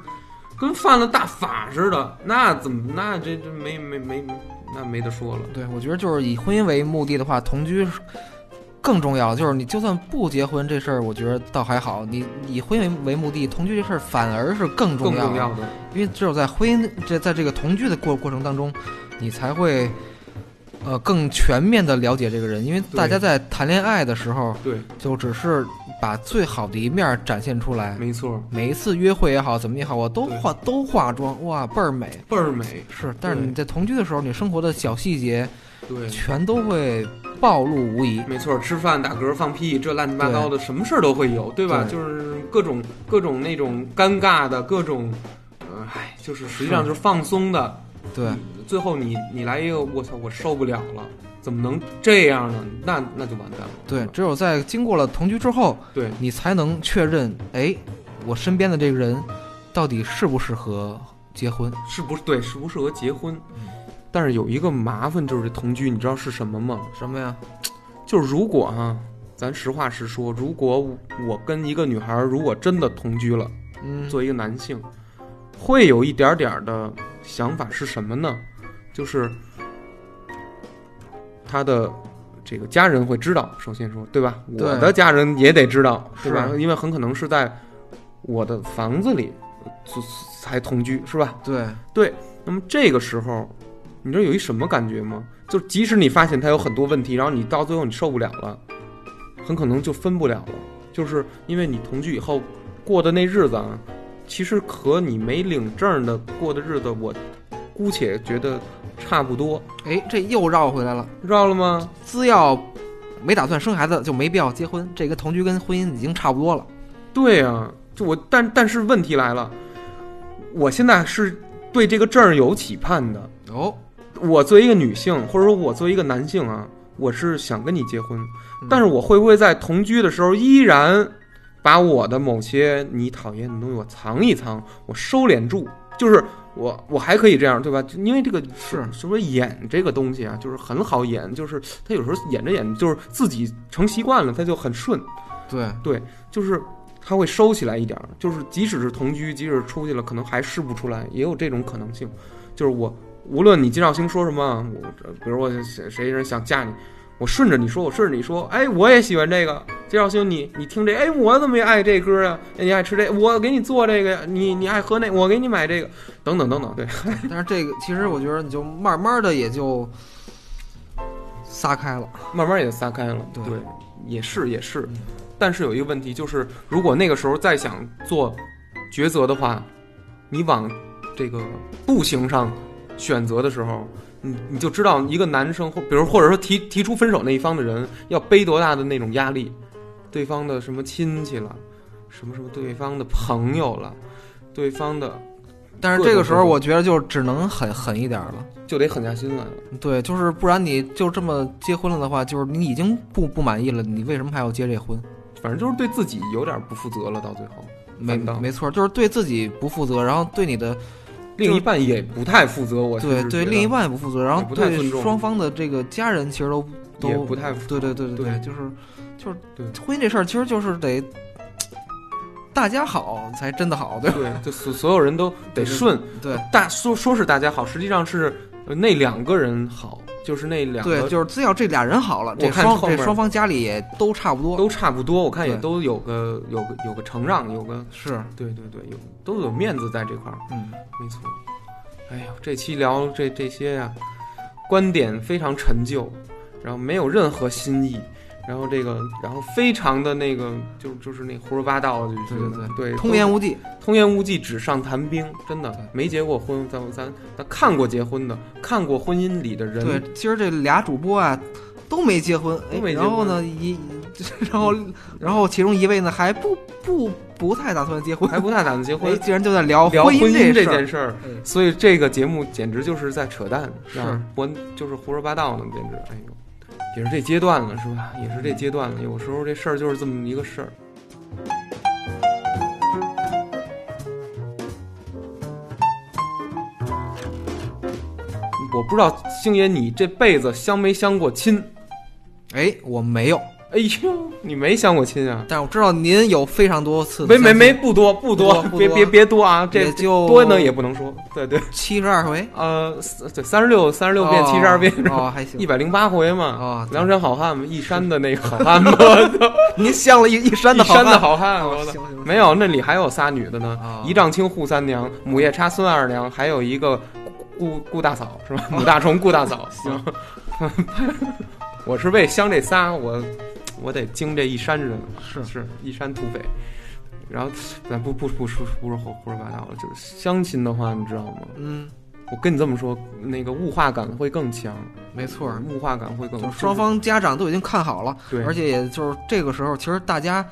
[SPEAKER 1] 跟犯了大法似的，那怎么那这这没没没那没得说了。
[SPEAKER 2] 对，我觉得就是以婚姻为目的的话，同居更重要。就是你就算不结婚这事儿，我觉得倒还好。你以婚姻为为目的，同居这事儿反而是更重要的。
[SPEAKER 1] 更重要的，
[SPEAKER 2] 因为只有在婚姻这在这个同居的过过程当中，你才会呃更全面的了解这个人。因为大家在谈恋爱的时候，
[SPEAKER 1] 对，
[SPEAKER 2] 就只是把最好的一面展现出来。
[SPEAKER 1] 没错，
[SPEAKER 2] 每一次约会也好，怎么也好，我都化都化妆，哇，倍儿美。
[SPEAKER 1] 倍儿美，
[SPEAKER 2] 是，但是你在同居的时候，你生活的小细节
[SPEAKER 1] 对。
[SPEAKER 2] 全都会暴露无遗。
[SPEAKER 1] 没错，吃饭打嗝放屁，这乱七八糟的，什么事儿都会有，对吧？
[SPEAKER 2] 对
[SPEAKER 1] 就是各种各种那种尴尬的，各种，呃，唉，就是实际上就是放松的。
[SPEAKER 2] 对，
[SPEAKER 1] 最后你你来一个，我操，我受不了了，怎么能这样呢？那那就完蛋了。
[SPEAKER 2] 对，只有在经过了同居之后，
[SPEAKER 1] 对
[SPEAKER 2] 你才能确认，哎，我身边的这个人到底适不适合结婚。
[SPEAKER 1] 是不是对适不适合结婚？
[SPEAKER 2] 嗯
[SPEAKER 1] 但是有一个麻烦就是这同居，你知道是什么吗？
[SPEAKER 2] 什么呀？
[SPEAKER 1] 就是如果啊，咱实话实说，如果我跟一个女孩儿如果真的同居了。
[SPEAKER 2] 嗯，
[SPEAKER 1] 作为一个男性，会有一点点儿的想法是什么呢？就是他的这个家人会知道，首先说，对吧？我的家人也得知道，是吧？因为很可能是在我的房子里才同居，是吧？
[SPEAKER 2] 对，
[SPEAKER 1] 对。那么这个时候，你知道有一什么感觉吗？就即使你发现他有很多问题，然后你到最后你受不了了，很可能就分不了了，就是因为你同居以后过的那日子啊，其实和你没领证的过的日子，我姑且觉得差不多，
[SPEAKER 2] 哎，这又绕回来了。
[SPEAKER 1] 绕了吗？
[SPEAKER 2] 只要没打算生孩子，就没必要结婚。这个同居跟婚姻已经差不多了。
[SPEAKER 1] 对呀、就我，但但是问题来了，我现在是对这个证儿有期盼的。
[SPEAKER 2] 哦，
[SPEAKER 1] 我作为一个女性，或者说我作为一个男性啊，我是想跟你结婚，
[SPEAKER 2] 嗯
[SPEAKER 1] 但是我会不会在同居的时候依然把我的某些你讨厌的东西我藏一藏，我收敛住？就是我我还可以这样，对吧？因为这个
[SPEAKER 2] 是
[SPEAKER 1] 所谓演这个东西啊，就是很好演，就是他有时候演着演着，就是自己成习惯了，他就很顺，
[SPEAKER 2] 对对，
[SPEAKER 1] 就是他会收起来一点儿，就是即使是同居，即使出去了，可能还试不出来，也有这种可能性。就是我无论你金兆星说什么，我比如我谁谁人想嫁你，我顺着你说，我顺着你说，哎，我也喜欢这个。介绍兄，你你听这，哎，我怎么也爱这歌啊？哎你爱吃这，我给你做这个呀。你你爱喝那，我给你买这个，等等等等。对，
[SPEAKER 2] 但是这个其实我觉得你就慢慢的也就撒开了。
[SPEAKER 1] 慢慢也撒开了。
[SPEAKER 2] 对
[SPEAKER 1] 也是也是
[SPEAKER 2] 嗯。
[SPEAKER 1] 但是有一个问题就是，如果那个时候再想做抉择的话，你往这个步行上选择的时候，你你就知道一个男生或比如或者说提提出分手那一方的人要背多大的那种压力，对方的什么亲戚了，什么什么对方的朋友了，对方的
[SPEAKER 2] 但是这个时候，我觉得就只能狠狠一点了。
[SPEAKER 1] 就得狠下心来了。
[SPEAKER 2] 对，就是不然你就这么结婚了的话，就是你已经不不满意了，你为什么还要结这婚？
[SPEAKER 1] 反正就是对自己有点不负责了，到最后
[SPEAKER 2] 没没错，就是对自己不负责，然后对你的
[SPEAKER 1] 另一半也不太负责。我
[SPEAKER 2] 对对另一半也不负责，然后对双方的这个家人其实都都
[SPEAKER 1] 也不太负
[SPEAKER 2] 对对对对
[SPEAKER 1] 对
[SPEAKER 2] 就是就是
[SPEAKER 1] 对
[SPEAKER 2] 婚姻这事儿，其实就是得大家好才真的好，对吧？
[SPEAKER 1] 对，就所所有人都得顺。
[SPEAKER 2] 对
[SPEAKER 1] 大说说是大家好，实际上是呃那两个人好，就是那两
[SPEAKER 2] 对，
[SPEAKER 1] 个
[SPEAKER 2] 就是只要这俩人好了，
[SPEAKER 1] 我
[SPEAKER 2] 这双
[SPEAKER 1] 看
[SPEAKER 2] 这双方家里也都差不多，
[SPEAKER 1] 都差不多。我看也都有个有个有个承让，有个
[SPEAKER 2] 是
[SPEAKER 1] 对对对，有都有面子在这块儿。
[SPEAKER 2] 嗯。
[SPEAKER 1] 没错。哎呦，这期聊这这些呀、观点非常陈旧，然后没有任何新意，然后这个，然后非常的那个，就就是那胡说八道的，就
[SPEAKER 2] 对
[SPEAKER 1] 是
[SPEAKER 2] 对
[SPEAKER 1] 对，
[SPEAKER 2] 通言无忌，
[SPEAKER 1] 通言无忌，纸上谈兵，真的没结过婚，咱咱咱看过结婚的，看过婚姻里的人，
[SPEAKER 2] 对，今儿这俩主播啊都没结婚，哎
[SPEAKER 1] 都没结
[SPEAKER 2] 然后呢一，然后 然后其中一位呢还不不不太打算结婚，
[SPEAKER 1] 还不太打算结
[SPEAKER 2] 哎，
[SPEAKER 1] 婚，
[SPEAKER 2] 竟然就在聊
[SPEAKER 1] 聊婚
[SPEAKER 2] 姻
[SPEAKER 1] 姻这件事儿，
[SPEAKER 2] 嗯
[SPEAKER 1] 所以这个节目简直就是在扯淡，
[SPEAKER 2] 是
[SPEAKER 1] 啊我就是胡说八道呢，简直，哎呦，也是这阶段了，是吧？也是这阶段了，有时候这事儿就是这么一个事儿。我不知道星爷你这辈子相没相过亲？
[SPEAKER 2] 哎，我没有，
[SPEAKER 1] 哎呦，你没相过亲啊？
[SPEAKER 2] 但是我知道您有非常多次
[SPEAKER 1] 没没没，不多不多别别别多啊！这
[SPEAKER 2] 就
[SPEAKER 1] 多呢也不能说，对对。
[SPEAKER 2] 七十二回，
[SPEAKER 1] 呃，三对三十六三十六遍七十二遍，
[SPEAKER 2] 哦，还行
[SPEAKER 1] 一，百零八回嘛。
[SPEAKER 2] 哦
[SPEAKER 1] 梁山好汉嘛，一山的那个好汉嘛，
[SPEAKER 2] 您相了一一山的好汉，
[SPEAKER 1] 山的好汉，我没有，那里还有仨女的呢
[SPEAKER 2] 哦，
[SPEAKER 1] 一丈青扈三娘，母夜叉孙二娘，还有一个顾顾大嫂是吧？母大虫顾大嫂。行，我是为相这仨，我我得经这一山人，
[SPEAKER 2] 是
[SPEAKER 1] 是一山土匪。然后咱不不不说不说胡胡说八道了，就是相亲的话，你知道吗？
[SPEAKER 2] 嗯，
[SPEAKER 1] 我跟你这么说，那个物化感会更强，
[SPEAKER 2] 没错儿，
[SPEAKER 1] 物化感会更
[SPEAKER 2] 就是双方家长都已经看好了，
[SPEAKER 1] 对，
[SPEAKER 2] 而且也就是这个时候，其实大家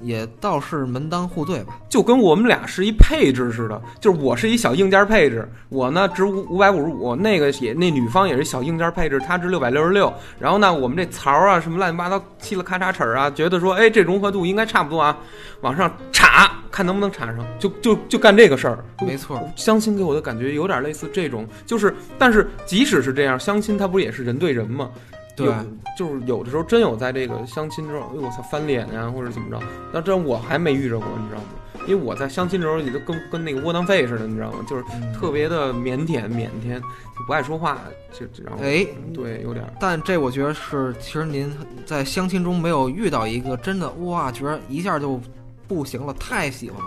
[SPEAKER 2] 也倒是门当户对吧？
[SPEAKER 1] 就跟我们俩是一配置似的，就是我是一小硬件配置，我呢值五五百五十五，那个也那女方也是小硬件配置，她值六百六十六。然后呢，我们这槽啊什么乱七八糟嘁了咔嚓齿儿啊，觉得说哎这融合度应该差不多啊，往上插看能不能插上，就就就干这个事儿。
[SPEAKER 2] 没错儿，
[SPEAKER 1] 相亲给我的感觉有点类似这种，就是但是即使是这样，相亲它不是也是人对人吗？
[SPEAKER 2] 对
[SPEAKER 1] 有，就是有的时候真有在这个相亲之后，哎呦我操翻脸呀、或者怎么着，那这我还没遇着过，你知道吗？因为我在相亲的时候也就跟跟那个窝囊废似的，你知道吗？就是
[SPEAKER 2] 嗯
[SPEAKER 1] 特别的腼腆腼腆，就不爱说话，就就然后
[SPEAKER 2] 哎，
[SPEAKER 1] 对有点儿
[SPEAKER 2] 但这我觉得是，其实您在相亲中没有遇到一个真的哇，觉得一下就不行了，太喜欢了。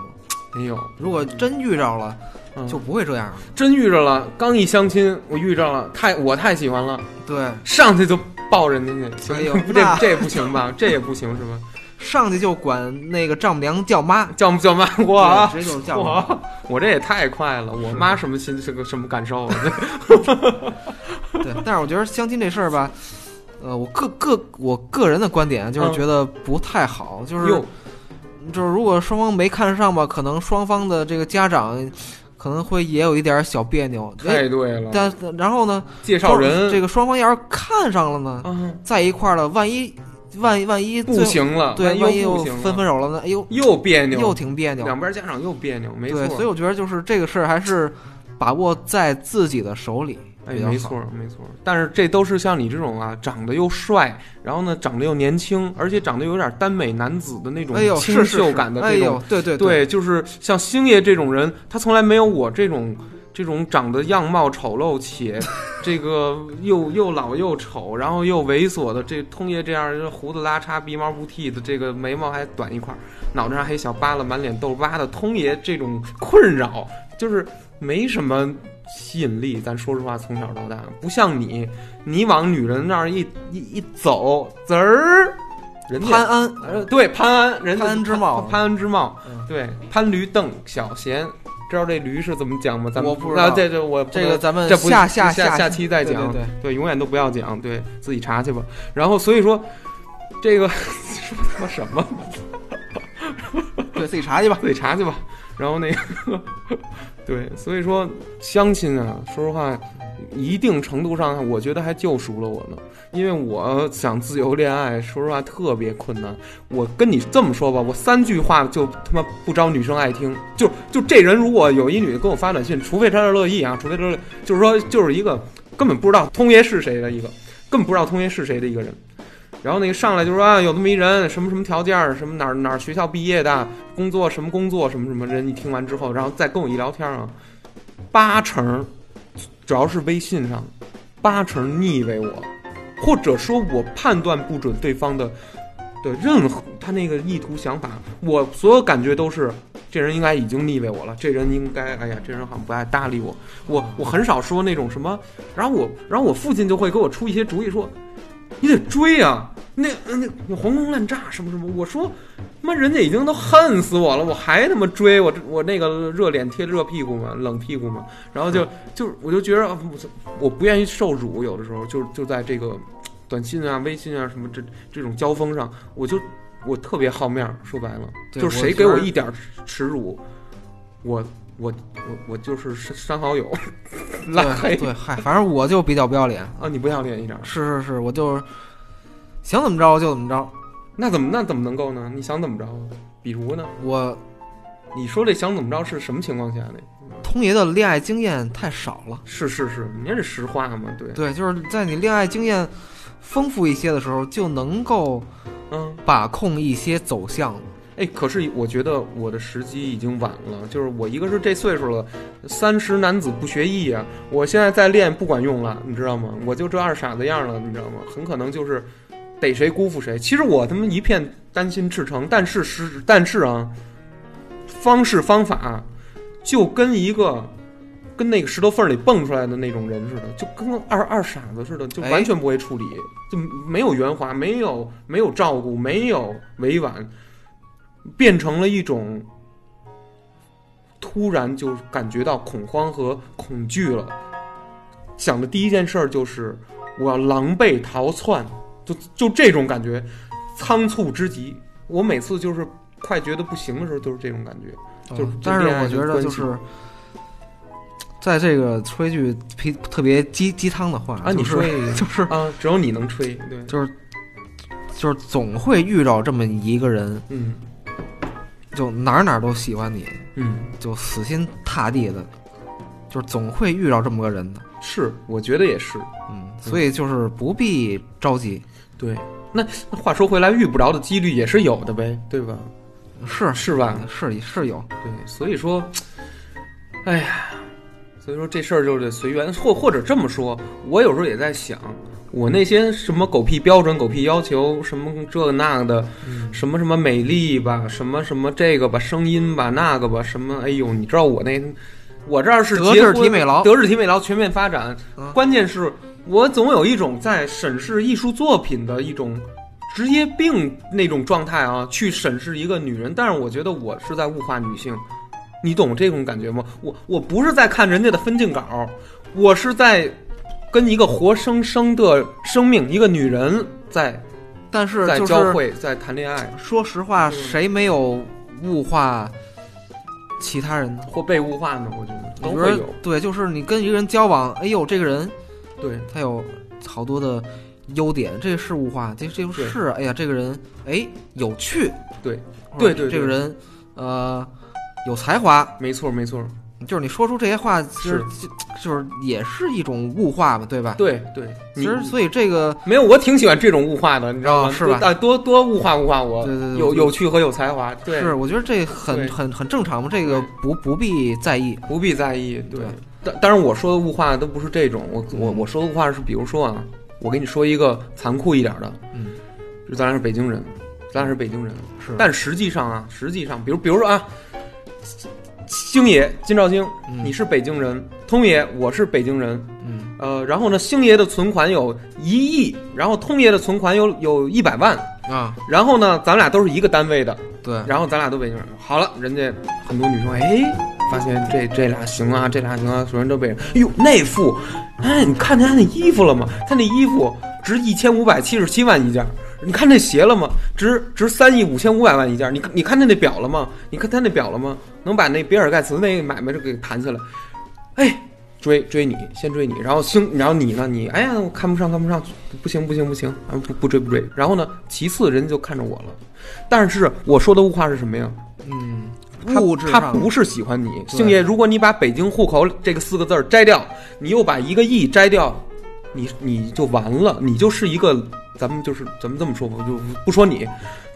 [SPEAKER 1] 没有，
[SPEAKER 2] 如果真遇着了，
[SPEAKER 1] 嗯
[SPEAKER 2] 就不会这样了。
[SPEAKER 1] 真遇着了，刚一相亲我遇着了，太我太喜欢了，
[SPEAKER 2] 对，
[SPEAKER 1] 上去就抱着您去，行
[SPEAKER 2] 哎呦
[SPEAKER 1] 这这也不行吧？这也不行是吧？
[SPEAKER 2] 上去就管那个丈母娘叫妈，
[SPEAKER 1] 叫不叫妈我啊？
[SPEAKER 2] 对直接就是叫妈。
[SPEAKER 1] 我我这也太快了，我妈什么心是个什么感受啊？
[SPEAKER 2] 对，但是我觉得相亲这事儿吧，呃，我个个我个人的观点就是
[SPEAKER 1] 嗯
[SPEAKER 2] 觉得不太好，就是
[SPEAKER 1] 哟，
[SPEAKER 2] 就是如果双方没看上吧，可能双方的这个家长可能会也有一点小别扭。哎
[SPEAKER 1] 太对了，
[SPEAKER 2] 但然后呢，
[SPEAKER 1] 介绍人。
[SPEAKER 2] 这个双方要是看上了呢，
[SPEAKER 1] 啊
[SPEAKER 2] 在一块儿了，万一万一万一
[SPEAKER 1] 不行了，
[SPEAKER 2] 对，
[SPEAKER 1] 万
[SPEAKER 2] 万一又分分手了呢？哎呦，
[SPEAKER 1] 又别扭，
[SPEAKER 2] 又挺别扭。
[SPEAKER 1] 两边家长又别扭，没错，
[SPEAKER 2] 对，所以我觉得就是这个事儿还是把握在自己的手里
[SPEAKER 1] 哎。没错没错。但是这都是像你这种啊，长得又帅，然后呢长得又年轻，而且长得有点耽美男子的那种
[SPEAKER 2] 哎呦，
[SPEAKER 1] 清秀感的这种
[SPEAKER 2] 哎呦，对对
[SPEAKER 1] 对，就是像星爷这种人，他从来没有我这种这种长得样貌丑陋且 这个又又老又丑，然后又猥琐的这通爷这样胡子拉碴、鼻毛不剃的，这个眉毛还短一块儿，脑袋上还一小疤了，满脸痘疤的通爷这种困扰，就是没什么。吸引力，咱说实话，从小到大不像你，你往女人那儿一一一走，滋儿，
[SPEAKER 2] 潘安，
[SPEAKER 1] 呃，对潘安，人家
[SPEAKER 2] 潘安之貌
[SPEAKER 1] 潘安之貌，
[SPEAKER 2] 嗯
[SPEAKER 1] 对潘驴邓小贤，知道这驴是怎么讲吗？咱们
[SPEAKER 2] 我不知道
[SPEAKER 1] 啊这这我
[SPEAKER 2] 这个咱们
[SPEAKER 1] 这
[SPEAKER 2] 下下
[SPEAKER 1] 下
[SPEAKER 2] 下
[SPEAKER 1] 期再讲，
[SPEAKER 2] 对对
[SPEAKER 1] 对，永远都不要讲，对自己查去吧。然后所以说，这个说他妈什么？
[SPEAKER 2] 对自己查去吧。
[SPEAKER 1] 自己查去吧。然后那个，对，所以说相亲啊，说实话，一定程度上，我觉得还救赎了我呢。因为我想自由恋爱，说实话特别困难。我跟你这么说吧，我三句话就他妈不招女生爱听。就就这人，如果有一女的跟我发短信，除非她是乐意啊，除非她是就是说就是一个根本不知道通爷是谁的一个，根本不知道通爷是谁的一个人。然后那个上来就说啊，有那么一人，什么什么条件，什么哪儿哪儿学校毕业的，工作什么工作，什么什么人。一听完之后，然后再跟我一聊天啊，八成主要是微信上，八成腻歪我，或者说我判断不准对方的的任何他那个意图想法，我所有感觉都是这人应该已经腻歪我了，这人应该哎呀，这人好像不爱搭理我，我我很少说那种什么，然后我然后我父亲就会给我出一些主意说。你得追啊！那那那黄光烂炸什么什么？我说，妈，人家已经都恨死我了，我还他妈追我这我那个热脸贴热屁股嘛，冷屁股嘛。然后就就我就觉得啊我我不愿意受辱，有的时候就就在这个短信啊、微信啊什么这这种交锋上，我就我特别好面儿。说白了，
[SPEAKER 2] 对
[SPEAKER 1] 就是谁给我一点耻辱，我我我我就是删删好友，拉黑
[SPEAKER 2] 对对，嗨，反正我就比较不要脸。
[SPEAKER 1] 啊！你不要脸一点儿，
[SPEAKER 2] 是是是，我就是想怎么着就怎么着。
[SPEAKER 1] 那怎么那怎么能够呢？你想怎么着啊？比如呢？
[SPEAKER 2] 我
[SPEAKER 1] 你说这想怎么着是什么情况下呢？
[SPEAKER 2] 通爷的恋爱经验太少了。
[SPEAKER 1] 是是是，您是实话嘛？对，
[SPEAKER 2] 对，就是在你恋爱经验丰富一些的时候，就能够
[SPEAKER 1] 嗯，
[SPEAKER 2] 把控一些走向了。
[SPEAKER 1] 哎，可是我觉得我的时机已经晚了，就是我一个是这岁数了，三十男子不学艺啊，我现在再练不管用了，你知道吗？我就这二傻子样了，你知道吗？很可能就是逮谁辜负谁。其实我他妈一片担心赤诚，但是是但是啊，方式方法就跟一个。跟那个石头缝里蹦出来的那种人似的，就跟个二二傻子似的，就
[SPEAKER 2] 哎
[SPEAKER 1] 完全不会处理，就没有圆滑，没有没有照顾，没有委婉，变成了一种突然就感觉到恐慌和恐惧了。想的第一件事儿就是我要狼狈逃窜，就就这种感觉，仓促之极。我每次就是快觉得不行的时候，都是这种感觉。就是
[SPEAKER 2] 嗯但是我觉得就是，在这个说一句特特别鸡鸡汤的话
[SPEAKER 1] 啊，你说
[SPEAKER 2] 就是
[SPEAKER 1] 啊，只有你能吹，对，
[SPEAKER 2] 就是就是总会遇到这么一个人，
[SPEAKER 1] 嗯
[SPEAKER 2] 就哪儿哪儿都喜欢你，
[SPEAKER 1] 嗯，
[SPEAKER 2] 就死心塌地的，就是总会遇到这么个人的。
[SPEAKER 1] 是，我觉得也是，
[SPEAKER 2] 嗯，所以就是不必着急。
[SPEAKER 1] 对。那那话说回来，遇不着的几率也是有的呗，对吧？
[SPEAKER 2] 是
[SPEAKER 1] 是吧？
[SPEAKER 2] 是是有，
[SPEAKER 1] 对，所以说，哎呀，所以说这事儿就得随缘，或或者这么说，我有时候也在想，我那些什么狗屁标准、狗屁要求，什么这个那个的，
[SPEAKER 2] 嗯
[SPEAKER 1] 什么什么美丽吧，什么什么这个吧，声音吧，那个吧，什么，哎呦，你知道我那，我这儿是
[SPEAKER 2] 德智体美劳
[SPEAKER 1] 德智体美劳全面发展，
[SPEAKER 2] 嗯
[SPEAKER 1] 关键是我总有一种在审视艺术作品的一种职业病那种状态啊，去审视一个女人，但是我觉得我是在物化女性，你懂这种感觉吗？我我不是在看人家的分镜稿，我是在跟一个活生生的生命，一个女人在
[SPEAKER 2] 但是
[SPEAKER 1] 在
[SPEAKER 2] 就是
[SPEAKER 1] 交汇，在谈恋爱。
[SPEAKER 2] 说实话，
[SPEAKER 1] 嗯。
[SPEAKER 2] 谁没有物化其他人呢？
[SPEAKER 1] 或被物化呢？我觉得都会有，
[SPEAKER 2] 对，就是你跟一个人交往，哎呦，这个人
[SPEAKER 1] 对。
[SPEAKER 2] 他有好多的优点，这是物化，这这就是哎呀，这个人哎有趣，
[SPEAKER 1] 对对对。
[SPEAKER 2] 这个人呃有才华，
[SPEAKER 1] 没错没错，
[SPEAKER 2] 就是你说出这些话，其实就就是也是一种物化吧，对吧？
[SPEAKER 1] 对对，
[SPEAKER 2] 其实所以这个
[SPEAKER 1] 没有，我挺喜欢这种物化的，你知道吗？
[SPEAKER 2] 哦是吧
[SPEAKER 1] 多啊，多多物化物化我，
[SPEAKER 2] 对对对
[SPEAKER 1] 有有趣和有才华，对，
[SPEAKER 2] 是我觉得这很很很正常嘛，这个不不必在意。
[SPEAKER 1] 不必在意。对
[SPEAKER 2] 但，
[SPEAKER 1] 但当然我说的物化都不是这种，我我
[SPEAKER 2] 嗯
[SPEAKER 1] 我说的物化是，比如说啊，我给你说一个残酷一点的，
[SPEAKER 2] 嗯，
[SPEAKER 1] 就咱俩是北京人，咱俩是北京人，
[SPEAKER 2] 是
[SPEAKER 1] 但实际上啊，实际上，比如比如说啊，星爷金兆星，
[SPEAKER 2] 嗯
[SPEAKER 1] 你是北京人，通爷我是北京人，
[SPEAKER 2] 嗯
[SPEAKER 1] 呃，然后呢，星爷的存款有一亿，然后通爷的存款有有一百万，
[SPEAKER 2] 啊，
[SPEAKER 1] 然后呢，咱俩都是一个单位的，
[SPEAKER 2] 对，
[SPEAKER 1] 然后咱俩都北京人。好了，人家很多女生，哎，发现这这俩行啊，这俩行啊，所有人都被人。哎呦，那副，哎，你看见他那衣服了吗？他那衣服值一千五百七十七万一件。你看那鞋了吗？值值三亿五千五百万一件。你你看他那表了吗？你看他那表了吗？能把那比尔盖茨那买卖就给谈下来。哎，追追你，先追你，然后星，然后你呢？你哎呀，我看不上，看不上，不行，不行，不行，啊，不不追不追。然后呢，其次人家就看着我了。但是我说的物化是什么呀？
[SPEAKER 2] 嗯，
[SPEAKER 1] 他
[SPEAKER 2] 物质上
[SPEAKER 1] 他不是喜欢你，星爷。如果你把北京户口这个四个字儿摘掉，你又把一个亿摘掉，你你就完了，你就是一个，咱们就是咱们这么说吧，就不说你。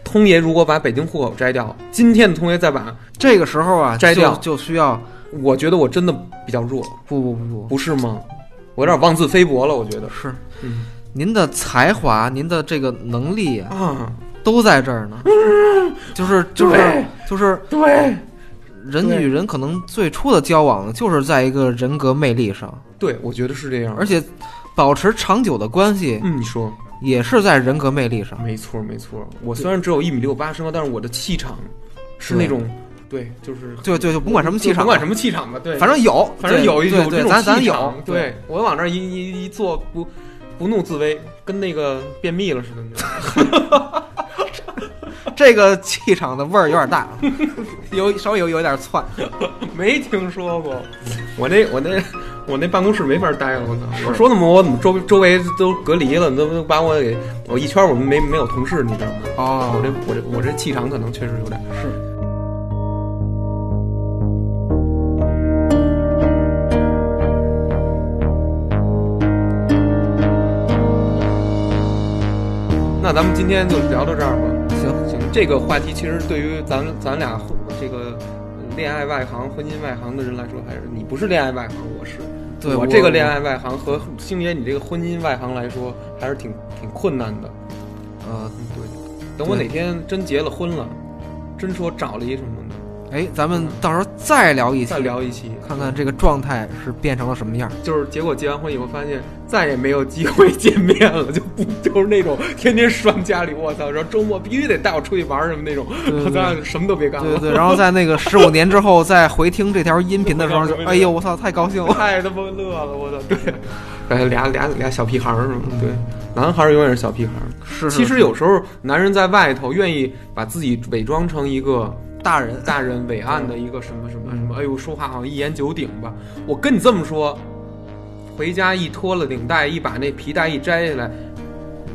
[SPEAKER 1] 通爷如果把北京户口摘掉，今天的通爷再把，
[SPEAKER 2] 这个时候啊，
[SPEAKER 1] 摘掉。
[SPEAKER 2] 就就需要
[SPEAKER 1] 我觉得我真的比较弱，
[SPEAKER 2] 不不不不，
[SPEAKER 1] 不是吗？我有点妄自菲薄了，我觉得。
[SPEAKER 2] 是。
[SPEAKER 1] 嗯。
[SPEAKER 2] 您的才华，您的这个能力啊，
[SPEAKER 1] 啊，
[SPEAKER 2] 都在这儿呢。就是就是就是
[SPEAKER 1] 对，
[SPEAKER 2] 人与人可能最初的交往就是在一个人格魅力上，
[SPEAKER 1] 对，我觉得是这样。
[SPEAKER 2] 而且保持长久的关系
[SPEAKER 1] 嗯，你说
[SPEAKER 2] 也是在人格魅力上。
[SPEAKER 1] 没错没错。我虽然只有一米六八身高，但是我的气场是那种，对，就是
[SPEAKER 2] 就就就甭管什么气场，
[SPEAKER 1] 甭管什么气场吧，对，
[SPEAKER 2] 反正有，
[SPEAKER 1] 反正有一
[SPEAKER 2] 对对，
[SPEAKER 1] 有这种
[SPEAKER 2] 咱咱有
[SPEAKER 1] 对我往那儿一一一坐，不不怒自威，跟那个便秘了似的。
[SPEAKER 2] 这个气场的味儿有点大，有稍微有有一点窜。
[SPEAKER 1] 没听说过，我那我那我那办公室没法待了，我操！我说怎么我怎么周周围都隔离了，都都把我给我一圈我们没没有同事，你知道吗？
[SPEAKER 2] 哦
[SPEAKER 1] 我这我这我这气场可能确实有点
[SPEAKER 2] 是。
[SPEAKER 1] 那咱们今天就聊到这儿吧。
[SPEAKER 2] 行
[SPEAKER 1] 行，这个话题其实对于咱咱俩这个恋爱外行、婚姻外行的人来说，还是你不是恋爱外行，我是。
[SPEAKER 2] 对
[SPEAKER 1] 我这个恋爱外行和星爷你这个婚姻外行来说，还是挺挺困难的。
[SPEAKER 2] 呃，
[SPEAKER 1] 嗯，对。等我哪天真结了婚了，真说找了一什么的，
[SPEAKER 2] 哎，咱们到时候再聊一期，
[SPEAKER 1] 再聊一期，
[SPEAKER 2] 看看这个状态是变成了什么样。
[SPEAKER 1] 就是结果结完婚以后发现再也没有机会见面了，就不就是那种天天拴家里，我操！然后周末必须得带我出去玩儿什么那种，
[SPEAKER 2] 对对
[SPEAKER 1] 咱俩什么都别干了。
[SPEAKER 2] 对对，然后在那个十五年之后再回听这条音频的时候，就哎呦我操，太高兴了。
[SPEAKER 1] 太他妈乐了，我操！对，哎，俩俩俩小屁孩儿是吗？对，男孩儿永远是小屁孩儿。
[SPEAKER 2] 是，
[SPEAKER 1] 其实有时候男人在外头愿意把自己伪装成一个
[SPEAKER 2] 大人
[SPEAKER 1] 大人伟岸的一个什么什么什么，哎呦，说话好像一言九鼎吧。我跟你这么说，回家一脱了领带，一把那皮带一摘下来，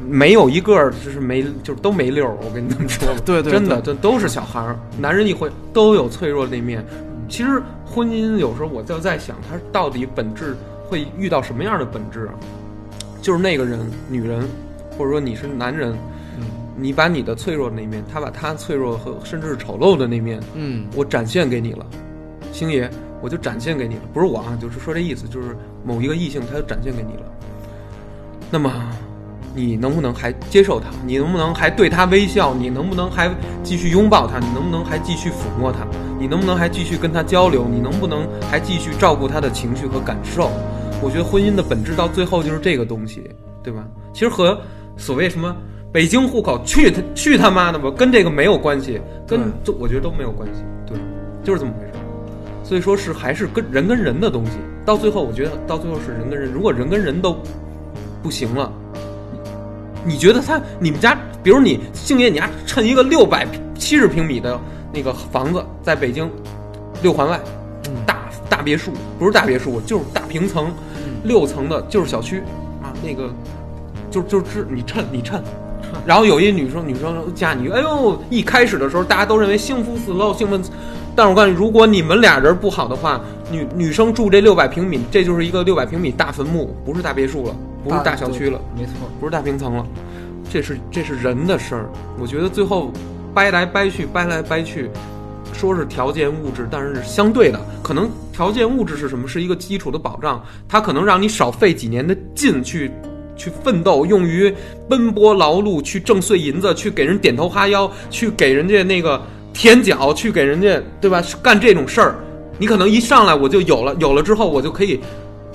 [SPEAKER 1] 没有一个就是没就是都没溜儿。我跟你这么说 吧，
[SPEAKER 2] 对对
[SPEAKER 1] 真的这都是小孩儿。男人一回都有脆弱的那面。其实婚姻有时候我就在想，它到底本质会遇到什么样的本质啊？就是那个人，女人，或者说你是男人，
[SPEAKER 2] 嗯
[SPEAKER 1] 你把你的脆弱的那面，他把他脆弱和甚至是丑陋的那面，
[SPEAKER 2] 嗯，
[SPEAKER 1] 我展现给你了，星爷，我就展现给你了，不是我啊，就是说这意思，就是某一个异性他就展现给你了。那么，你能不能还接受他？你能不能还对他微笑？你能不能还继续拥抱他？你能不能还继续抚摸他？你能不能还继续跟他交流？你能不能还继续照顾他的情绪和感受？我觉得婚姻的本质到最后就是这个东西，对吧？其实和所谓什么北京户口去他去他妈的吧，跟这个没有关系，跟就我觉得都没有关系，对，就是这么回事。所以说是还是跟人跟人的东西，到最后我觉得到最后是人跟人，如果人跟人都不行了，你你觉得他你们家，比如你星爷，你家趁一个六百七十平米的那个房子，在北京六环外，
[SPEAKER 2] 嗯
[SPEAKER 1] 大大别墅，不是大别墅，就是大平层，
[SPEAKER 2] 嗯
[SPEAKER 1] 六层的，就是小区啊，那个就就是你趁你趁。然后有一女生，女生嫁你，哎呦！一开始的时候，大家都认为幸福死喽，兴奋。但是我告诉你，如果你们俩人不好的话，女女生住这六百平米，这就是一个六百平米大坟墓，不是大别墅了，不是大小区了，
[SPEAKER 2] 没错。
[SPEAKER 1] 不是大平层了，这是这是人的事儿。我觉得最后掰来掰去，掰来掰去，说是条件物质，但是是相对的。可能条件物质是什么？是一个基础的保障，它可能让你少费几年的劲去去奋斗，用于奔波劳碌，去挣碎银子，去给人点头哈腰，去给人家那个舔脚，去给人家对吧？干这种事儿，你可能一上来我就有了，有了之后我就可以。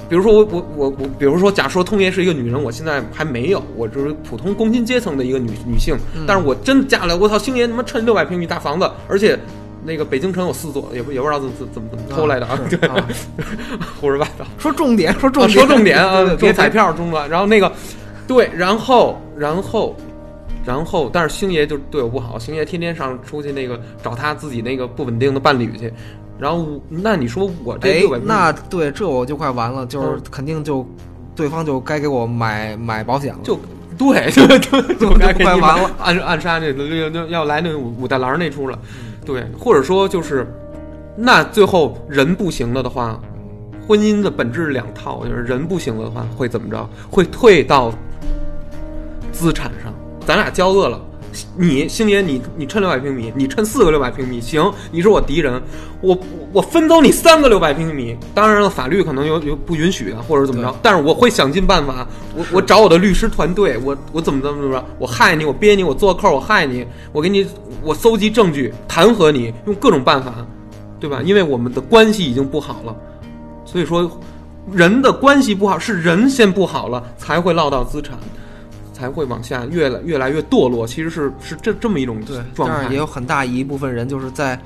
[SPEAKER 1] 比如说我我我我，比如说，假说通爷是一个女人，我现在还没有，我就是普通工薪阶层的一个女女性，但是我真嫁来，我操，星爷他妈趁六百平米大房子，而且那个北京城有四座，也不也不知道怎怎怎么怎么偷来的啊，胡说八道。
[SPEAKER 2] 说重点，说重
[SPEAKER 1] 啊
[SPEAKER 2] 点，
[SPEAKER 1] 说重点啊
[SPEAKER 2] 对，对
[SPEAKER 1] 别彩票中了。然后那个，对，然后然后然后，但是星爷就对我不好，星爷天天上出去那个找他自己那个不稳定的伴侣去。然后那你说我这
[SPEAKER 2] 哎那对这我就快完了，就是
[SPEAKER 1] 嗯。
[SPEAKER 2] 肯定就对方就该给我买买保险了，
[SPEAKER 1] 就对，就就该
[SPEAKER 2] 快完了。
[SPEAKER 1] 暗暗杀那那那要来那武武大郎那出了，
[SPEAKER 2] 嗯
[SPEAKER 1] 对，或者说就是，那最后人不行了的话，婚姻的本质是两套，就是人不行了的话会怎么着？会退到资产上，咱俩交恶了。你星爷，你你趁六百平米，你趁四个六百平米，行，你是我敌人，我我分走你三个六百平米。当然了，法律可能有有不允许啊，或者怎么着，但是我会想尽办法，我我找我的律师团队，我我怎么怎么怎么着，我害你，我憋你，我做扣，我害你，我给你，我搜集证据，弹劾你，用各种办法，对吧？因为我们的关系已经不好了，所以说人的关系不好，是人先不好了，才会落到资产。才会往下越来越来越堕落，其实是是这这么一种
[SPEAKER 2] 对，
[SPEAKER 1] 状态
[SPEAKER 2] 但是也。有很大一部分人就是在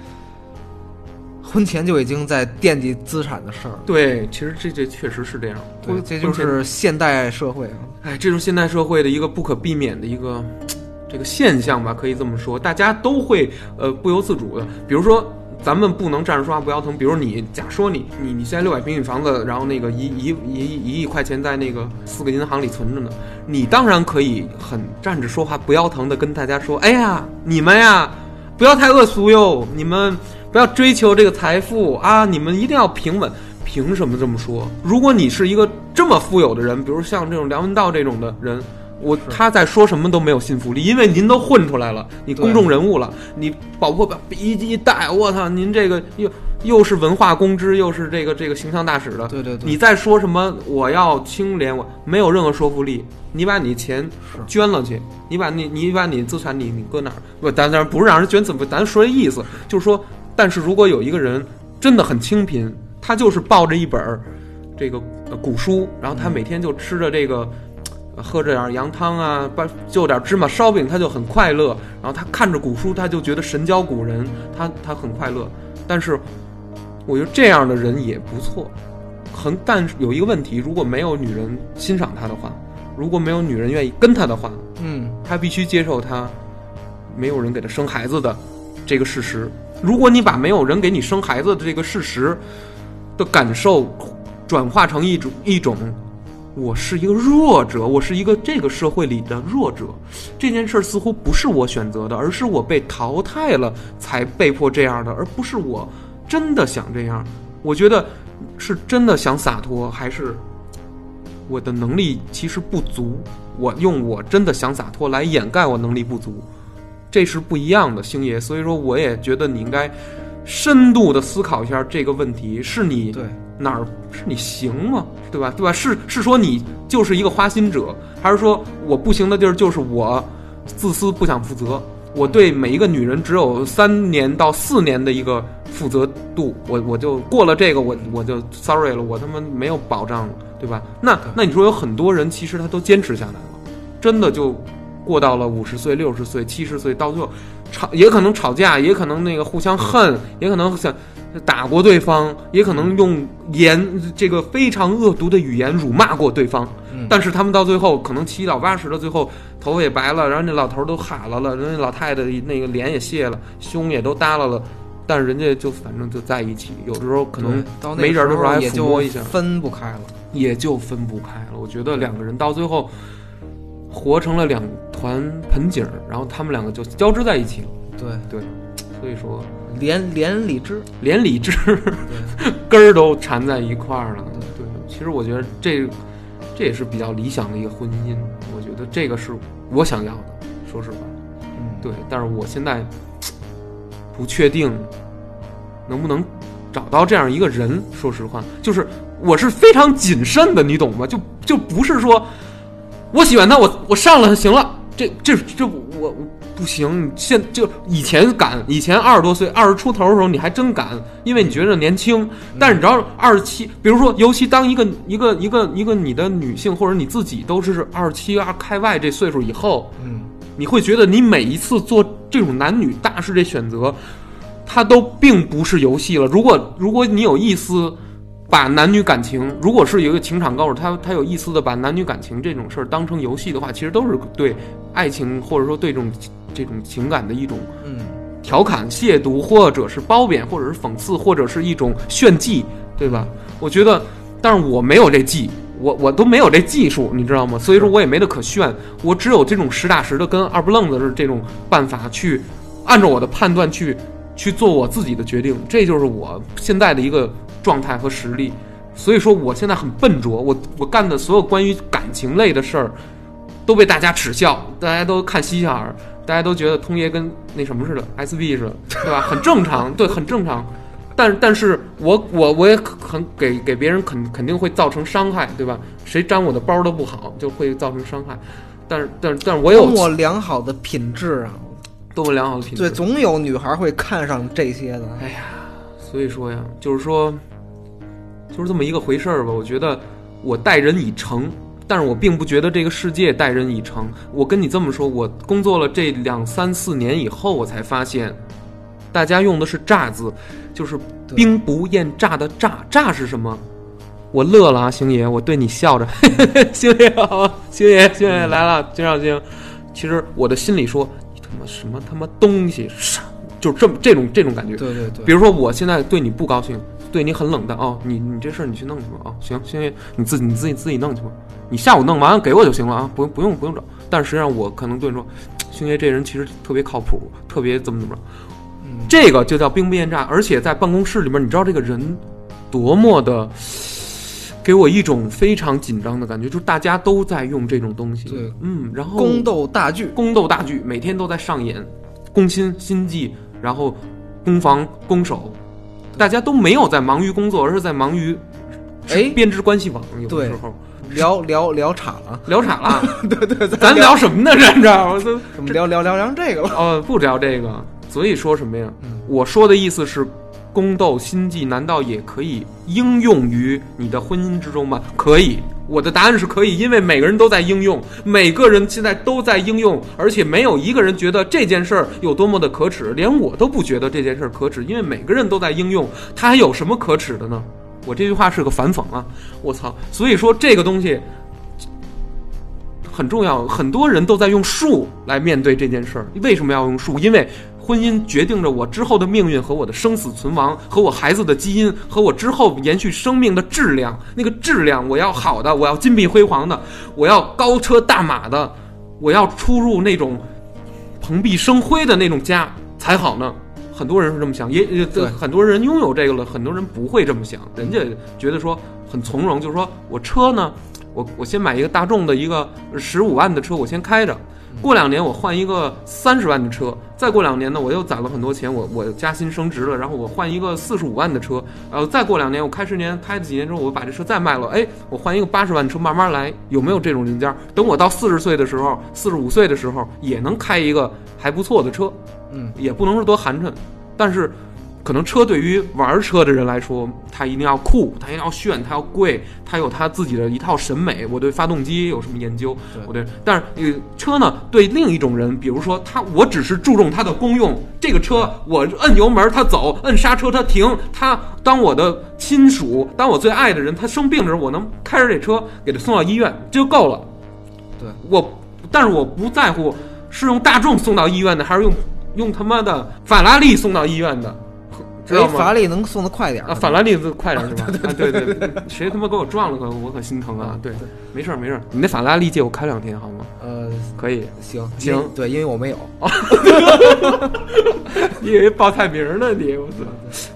[SPEAKER 2] 婚前就已经在惦记资产的事儿，
[SPEAKER 1] 对，其实这这确实是这样。对，
[SPEAKER 2] 这就是现代社会啊。
[SPEAKER 1] 哎，这是现代社会的一个不可避免的一个这个现象吧，可以这么说，大家都会呃不由自主的，比如说。咱们不能站着说话不腰疼。比如你，假说你你你现在六百平米房子，然后那个一一一一亿块钱在那个四个银行里存着呢，你当然可以很站着说话不腰疼的跟大家说：“哎呀，你们呀，不要太恶俗哟，你们不要追求这个财富啊，你们一定要平稳。”凭什么这么说？如果你是一个这么富有的人，比如像这种梁文道这种的人，我他在说什么都没有信服力，因为您都混出来了，你公众人物了，你包括一一带，我操，您这个又又是文化公知，又是这个这个形象大使的，
[SPEAKER 2] 对对对，
[SPEAKER 1] 你再说什么我要清廉，我没有任何说服力。你把你钱捐了去，你把你你把你资产你你搁哪儿？不，咱咱不是让人捐，怎么？咱说这意思就是说，但是如果有一个人真的很清贫，他就是抱着一本儿这个呃古书，然后他每天就吃着这个。呃喝着点羊汤啊，把就点芝麻烧饼，他就很快乐。然后他看着古书，他就觉得神交古人，他他很快乐。但是，我觉得这样的人也不错。很，但是有一个问题，如果没有女人欣赏他的话，如果没有女人愿意跟他的话，
[SPEAKER 2] 嗯，
[SPEAKER 1] 他必须接受他没有人给他生孩子的这个事实。如果你把没有人给你生孩子的这个事实的感受转化成一种一种，我是一个弱者，我是一个这个社会里的弱者，这件事儿似乎不是我选择的，而是我被淘汰了才被迫这样的，而不是我真的想这样。我觉得是真的想洒脱，还是我的能力其实不足，我用我真的想洒脱来掩盖我能力不足，这是不一样的，星爷。所以说，我也觉得你应该深度的思考一下这个问题：是你，哪儿是你行吗？对吧？对吧？是是说你就是一个花心者，还是说我不行的地儿就是我自私不想负责？我对每一个女人只有三年到四年的一个负责度，我我就过了这个，我我就 sorry 了，我他妈没有保障了，对吧？那那你说有很多人其实他都坚持下来了，真的就过到了五十岁、六十岁、七十岁，到最后吵也可能吵架，也可能那个互相恨，也可能想打过对方，也可能用言这个非常恶毒的语言辱骂过对方。
[SPEAKER 2] 嗯
[SPEAKER 1] 但是他们到最后可能七老八十的，最后头发也白了，然后那老头儿都哈了了，人家老太太那个脸也卸了，胸也都耷拉了，但是人家就反正就在一起，有的时候可能
[SPEAKER 2] 到
[SPEAKER 1] 没人的时候还抚摸一下
[SPEAKER 2] 分不开了。
[SPEAKER 1] 也就分不开了。我觉得两个人到最后活成了两团盆景儿，然后他们两个就交织在一起了。
[SPEAKER 2] 对对，
[SPEAKER 1] 所以说，
[SPEAKER 2] 连连理智，
[SPEAKER 1] 连理智 根儿都缠在一块儿了。对，其实我觉得这这也是比较理想的一个婚姻。我觉得这个是我想要的，说实话。
[SPEAKER 2] 嗯，
[SPEAKER 1] 对，但是我现在不确定能不能找到这样一个人。说实话，就是我是非常谨慎的，你懂吗？就就不是说我喜欢他，我我上了行了，这这这我我不行。现就以前敢，以前二十多岁、二十出头的时候，你还真敢，因为你觉得年轻。但是你知道，二十七，比如说，尤其当一个一个一个一个你的女性或者你自己都是二十七啊开外这岁数以后，
[SPEAKER 2] 嗯，
[SPEAKER 1] 你会觉得你每一次做这种男女大事这选择，它都并不是游戏了。如果如果你有一丝把男女感情，如果是一个情场高手，他他有意思的把男女感情这种事儿当成游戏的话，其实都是对爱情或者说对这种这种情感的一种
[SPEAKER 2] 嗯，
[SPEAKER 1] 调侃、亵渎，或者是褒贬，或者是讽刺，或者是一种炫技，对吧？我觉得，但是我没有这技，我我都没有这技术，你知道吗？所以说我也没得可炫，我只有这种实打实的跟二不愣子是这种办法去按照我的判断去去做我自己的决定，这就是我现在的一个状态和实力。所以说我现在很笨拙，我我干的所有关于感情类的事儿都被大家耻笑，大家都看嘻嘻哈哈，大家都觉得通爷跟那什么似的，SB 似的，对吧？很正常，对，很正常。但但是我我我也很给给别人肯肯定会造成伤害，对吧？谁沾我的包都不好，就会造成伤害。但是但是但是我有
[SPEAKER 2] 多么良好的品质啊！
[SPEAKER 1] 多么良好的品质，
[SPEAKER 2] 对，总有女孩会看上这些的。
[SPEAKER 1] 哎呀，所以说呀，就是说，就是这么一个回事儿吧。我觉得我待人以诚，但是我并不觉得这个世界待人以诚。我跟你这么说，我工作了这两三四年以后，我才发现，大家用的是“诈”字，就是兵不厌诈的“诈”。诈是什么？我乐了啊，星爷，我对你笑着，星爷好，星爷，星爷来了，金少星。其实我的心里说，你他妈什么他妈东西，傻，就这么这种这种感觉。
[SPEAKER 2] 对对对，
[SPEAKER 1] 比如说我现在对你不高兴，对你很冷淡哦，你你这事儿你去弄去吧啊、行星爷，你自己你自己自己弄去吧，你下午弄完给我就行了啊，不用不用不用找。但实际上我可能对你说，星爷这人其实特别靠谱，特别怎么怎么着，
[SPEAKER 2] 嗯，
[SPEAKER 1] 这个就叫兵不厌诈。而且在办公室里面，你知道这个人多么的。给我一种非常紧张的感觉，就是大家都在用这种东西，
[SPEAKER 2] 对，
[SPEAKER 1] 嗯，然后
[SPEAKER 2] 宫斗大剧，
[SPEAKER 1] 宫斗大剧每天都在上演，宫心、心计，然后攻防、攻守，大家都没有在忙于工作，而是在忙于
[SPEAKER 2] 哎
[SPEAKER 1] 编织关系网。有的时候
[SPEAKER 2] 聊聊聊岔了，
[SPEAKER 1] 聊岔了，
[SPEAKER 2] 对对，
[SPEAKER 1] 咱聊什么呢？这这我都
[SPEAKER 2] 怎么聊聊聊聊这个了？
[SPEAKER 1] 哦，不聊这个。所以说什么呀？
[SPEAKER 2] 嗯
[SPEAKER 1] 我说的意思是，宫斗心计难道也可以应用于你的婚姻之中吗？可以。我的答案是可以，因为每个人都在应用，每个人现在都在应用，而且没有一个人觉得这件事儿有多么的可耻，连我都不觉得这件事儿可耻，因为每个人都在应用，它还有什么可耻的呢？我这句话是个反讽啊！我操！所以说这个东西很重要，很多人都在用术来面对这件事儿。为什么要用术？因为婚姻决定着我之后的命运和我的生死存亡，和我孩子的基因，和我之后延续生命的质量。那个质量，我要好的，我要金碧辉煌的，我要高车大马的，我要出入那种蓬荜生辉的那种家才好呢。很多人是这么想，也也很多人拥有这个了，很多人不会这么想，人家觉得说很从容，就是说我车呢，我我先买一个大众的一个十五万的车，我先开着，过两年我换一个三十万的车，再过两年呢，我又攒了很多钱，我我加薪升职了，然后我换一个四十五万的车，然后再过两年我开十年，开了几年之后，我把这车再卖了，哎，我换一个八十万的车，慢慢来，有没有这种人家？等我到四十岁的时候，四十五岁的时候，也能开一个还不错的车，
[SPEAKER 2] 嗯，
[SPEAKER 1] 也不能说多寒碜，但是可能车对于玩车的人来说，它一定要酷，它一定要炫，它要贵，它有它自己的一套审美。我对发动机有什么研究？
[SPEAKER 2] 对
[SPEAKER 1] 我对，但是呃，车呢，对另一种人，比如说他，我只是注重它的功用。这个车，我摁油门它走，摁刹车它停，它当我的亲属，当我最爱的人，他生病的时候，我能开着这车给他送到医院，这就够了。
[SPEAKER 2] 对
[SPEAKER 1] 我，但是我不在乎是用大众送到医院的，还是用用他妈的法拉利送到医院的，知道
[SPEAKER 2] 哎，
[SPEAKER 1] 吗？
[SPEAKER 2] 法拉利能送的快点儿
[SPEAKER 1] 啊，法拉利子快点是吧？啊，对对对，谁他妈给我撞了可我可心疼啊！对，没事儿没事儿，你那法拉利借我开两天好吗？
[SPEAKER 2] 呃，
[SPEAKER 1] 可以，
[SPEAKER 2] 行
[SPEAKER 1] 行
[SPEAKER 2] 对，因为我没有。
[SPEAKER 1] 你以为报菜名呢你？我操！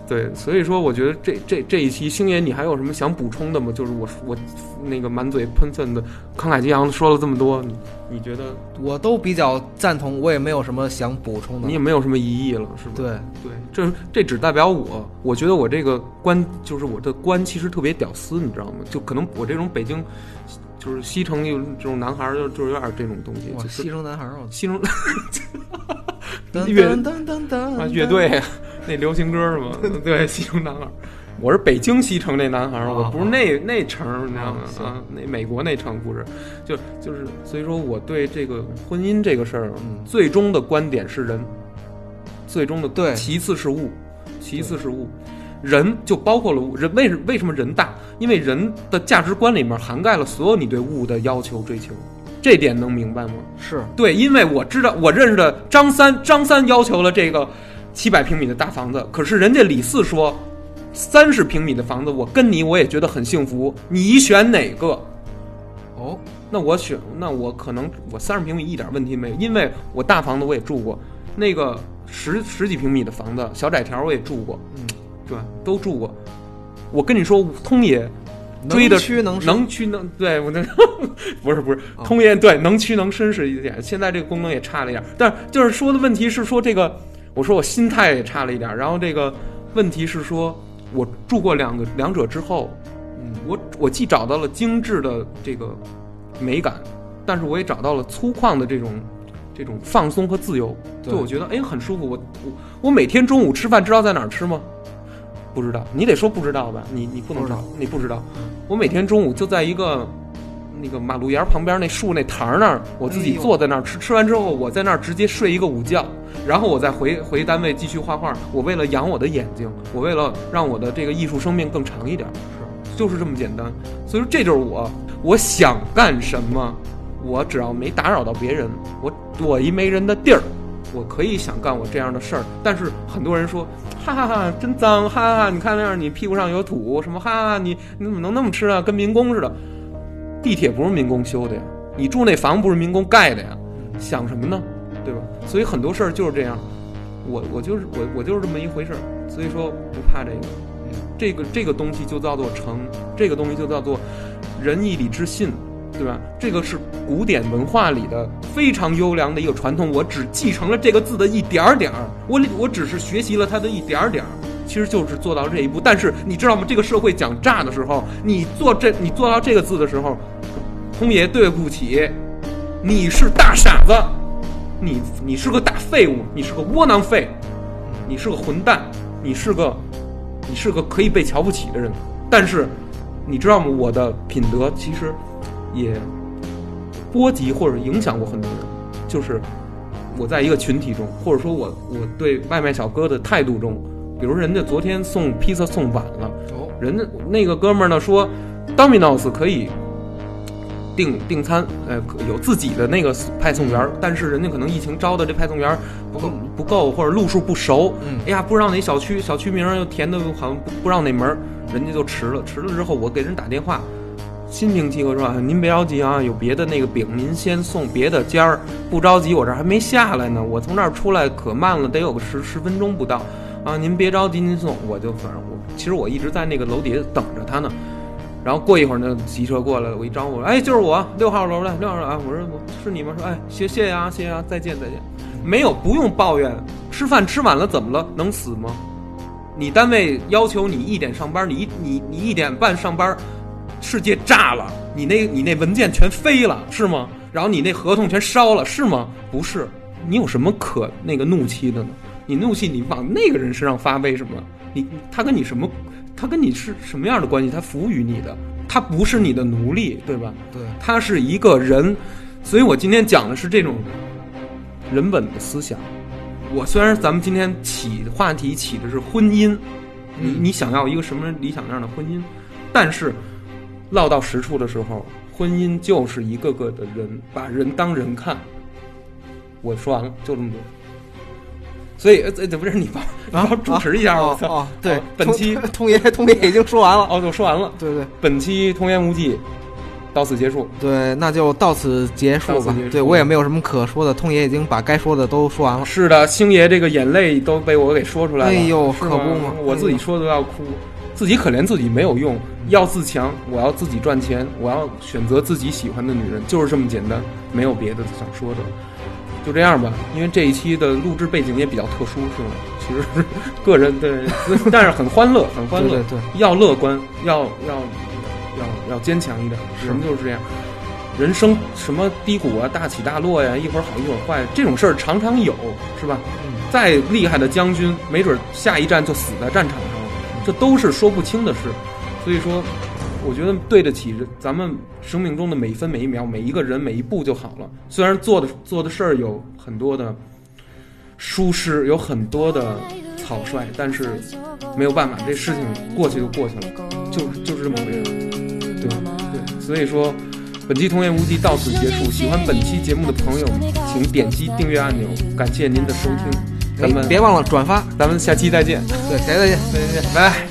[SPEAKER 1] 对，所以说我觉得这这这一期星爷，你还有什么想补充的吗？就是我我那个满嘴喷粪的慷慨激昂的说了这么多，你你觉得
[SPEAKER 2] 我都比较赞同，我也没有什么想补充的。
[SPEAKER 1] 你也没有什么疑义了，是吧？
[SPEAKER 2] 对，
[SPEAKER 1] 对，这这只代表我，我觉得我这个官就是我的官其实特别屌丝，你知道吗？就可能我这种北京，就是西城有这种男孩儿就就是有点这种东西，
[SPEAKER 2] 哇，西城男孩儿，我
[SPEAKER 1] 西城
[SPEAKER 2] 噔
[SPEAKER 1] 乐
[SPEAKER 2] 噔噔噔
[SPEAKER 1] 啊乐队那流行歌是吗？对，西城男孩儿，我是北京西城那男孩我不是那那城，你知道吗
[SPEAKER 2] 啊？
[SPEAKER 1] 那美国那城不是，就就是，所以说我对这个婚姻这个事儿，
[SPEAKER 2] 嗯
[SPEAKER 1] 最终的观点是人。最终的
[SPEAKER 2] 对
[SPEAKER 1] 其次是物，其次是物。人就包括了物，人为什为什么人大？因为人的价值观里面涵盖了所有你对物的要求追求，这点能明白吗？
[SPEAKER 2] 是
[SPEAKER 1] 对，因为我知道我认识的张三，张三要求了这个七百平米的大房子，可是人家李四说三十平米的房子，我跟你我也觉得很幸福，你选哪个？
[SPEAKER 2] 哦，
[SPEAKER 1] 那我选，那我可能我三十平米一点问题没有，因为我大房子我也住过，那个十十几平米的房子小窄条我也住过，
[SPEAKER 2] 嗯，
[SPEAKER 1] 对？都住过。我跟你说，通爷追的
[SPEAKER 2] 能屈能伸。
[SPEAKER 1] 能屈能，对我那 不是不是
[SPEAKER 2] 哦。
[SPEAKER 1] 通爷对能屈能伸是一点，现在这个功能也差了一点，但是就是说的问题是说这个，我说我心态也差了一点，然后这个问题是说我住过两个两者之后，
[SPEAKER 2] 嗯
[SPEAKER 1] 我我既找到了精致的这个美感，但是我也找到了粗犷的这种这种放松和自由，
[SPEAKER 2] 对
[SPEAKER 1] 就我觉得哎很舒服。我我我每天中午吃饭知道在哪儿吃吗？不知道，你得说不知道吧？你你不能
[SPEAKER 2] 不知道
[SPEAKER 1] 你不知道。我每天中午就在一个那个马路沿儿旁边那树那塘那儿，我自己坐在那儿吃，吃完之后我在那儿直接睡一个午觉，然后我再回回单位继续画画。我为了养我的眼睛，我为了让我的这个艺术生命更长一点，是就是这么简单。所以说这就是我，我想干什么，我只要没打扰到别人，我躲一没人的地儿，我可以想干我这样的事儿。但是很多人说，哈哈哈，真脏，哈哈哈，你看那样，你屁股上有土，什么哈哈，你你怎么能那么吃啊？跟民工似的。地铁不是民工修的呀，你住那房不是民工盖的呀，想什么呢？对吧？所以很多事儿就是这样，我我就是我我就是这么一回事儿，所以说不怕这个，这个这个东西就叫做诚，这个东西就叫做仁义礼智信，对吧？这个是古典文化里的非常优良的一个传统，我只继承了这个字的一点儿点儿，我我只是学习了它的一点儿点儿。其实就是做到这一步，但是你知道吗？这个社会讲诈的时候，你做这，你做到这个字的时候，空爷对不起，你是大傻子，你你是个大废物，你是个窝囊废，你是个混蛋，你是个你是个可以被瞧不起的人。但是你知道吗？我的品德其实也波及或者影响过很多人，就是我在一个群体中，或者说我我对外卖小哥的态度中，比如人家昨天送披萨送晚了。
[SPEAKER 2] 哦，
[SPEAKER 1] 人家那个哥们儿呢说，Domino's 可以订订餐，呃，有自己的那个派送员儿，但是人家可能疫情招的这派送员儿不够不够，或者路数不熟，
[SPEAKER 2] 嗯
[SPEAKER 1] 哎呀，不知道哪小区，小区名儿又填的好像不不让哪门儿，人家就迟了，迟了之后我给人打电话。心平气和说：“啊您别着急啊，有别的那个饼您先送别的尖儿，不着急，我这儿还没下来呢，我从这儿出来可慢了，得有个十十分钟不到。啊，您别着急，您送，我就反正我其实我一直在那个楼底下等着他呢。然后过一会儿呢，骑车过来了，我一招呼，哎，就是我，六号楼的，六号楼啊，我说我是你吗？说哎，谢谢啊、谢谢啊，再见再见。没有，不用抱怨，吃饭吃晚了怎么了？能死吗？你单位要求你一点上班，你你你一点半上班，世界炸了，你那你那文件全飞了是吗？然后你那合同全烧了是吗？不是，你有什么可那个怒气的呢？你怒气你往那个人身上发，为什么？你他跟你什么？他跟你是什么样的关系？他服务于你的，他不是你的奴隶，对吧？
[SPEAKER 2] 对，
[SPEAKER 1] 他是一个人，所以我今天讲的是这种人本的思想。我虽然咱们今天起话题起的是婚姻，你
[SPEAKER 2] 嗯
[SPEAKER 1] 你想要一个什么理想样的婚姻，但是落到实处的时候，婚姻就是一个个的人，把人当人看。我说完了，就这么多。所以，呃，这不是你帮
[SPEAKER 2] 然
[SPEAKER 1] 后主持一下，我操！
[SPEAKER 2] 哦，对，
[SPEAKER 1] 本期
[SPEAKER 2] 通通爷通爷已经说完了。
[SPEAKER 1] 哦，就说完了。
[SPEAKER 2] 对对
[SPEAKER 1] 本期童言无忌到此结束。
[SPEAKER 2] 对，那就到此结束吧。对我也没有什么可说的，通爷已经把该说的都说完了。
[SPEAKER 1] 是的，星爷这个眼泪都被我给说出来了。
[SPEAKER 2] 哎呦可不嘛
[SPEAKER 1] 我自己说都要哭，自己可怜自己没有用，要自强，我要自己赚钱，我要选择自己喜欢的女人，就是这么简单，没有别的想说的。就这样吧，因为这一期的录制背景也比较特殊，是吗？其实是个人对，但是很欢乐，很欢乐。
[SPEAKER 2] 对对对
[SPEAKER 1] 要乐观，要要要要坚强一点。人就是这样，人生什么低谷啊、大起大落呀，一会儿好一会儿坏，这种事儿常常有，是吧？再厉害的将军，没准下一站就死在战场上了，这都是说不清的事。所以说，我觉得对得起咱们生命中的每一分每一秒、每一个人每一步就好了。虽然做的做的事儿有很多的舒适，有很多的草率，但是没有办法，这事情过去就过去了，就就是这么回事。对对，所以说本期童言无忌到此结束。喜欢本期节目的朋友，请点击订阅按钮。感谢您的收听，咱们
[SPEAKER 2] 别忘了转发，
[SPEAKER 1] 咱们下期再见，
[SPEAKER 2] 对，下期再见，
[SPEAKER 1] 再见再见，拜拜。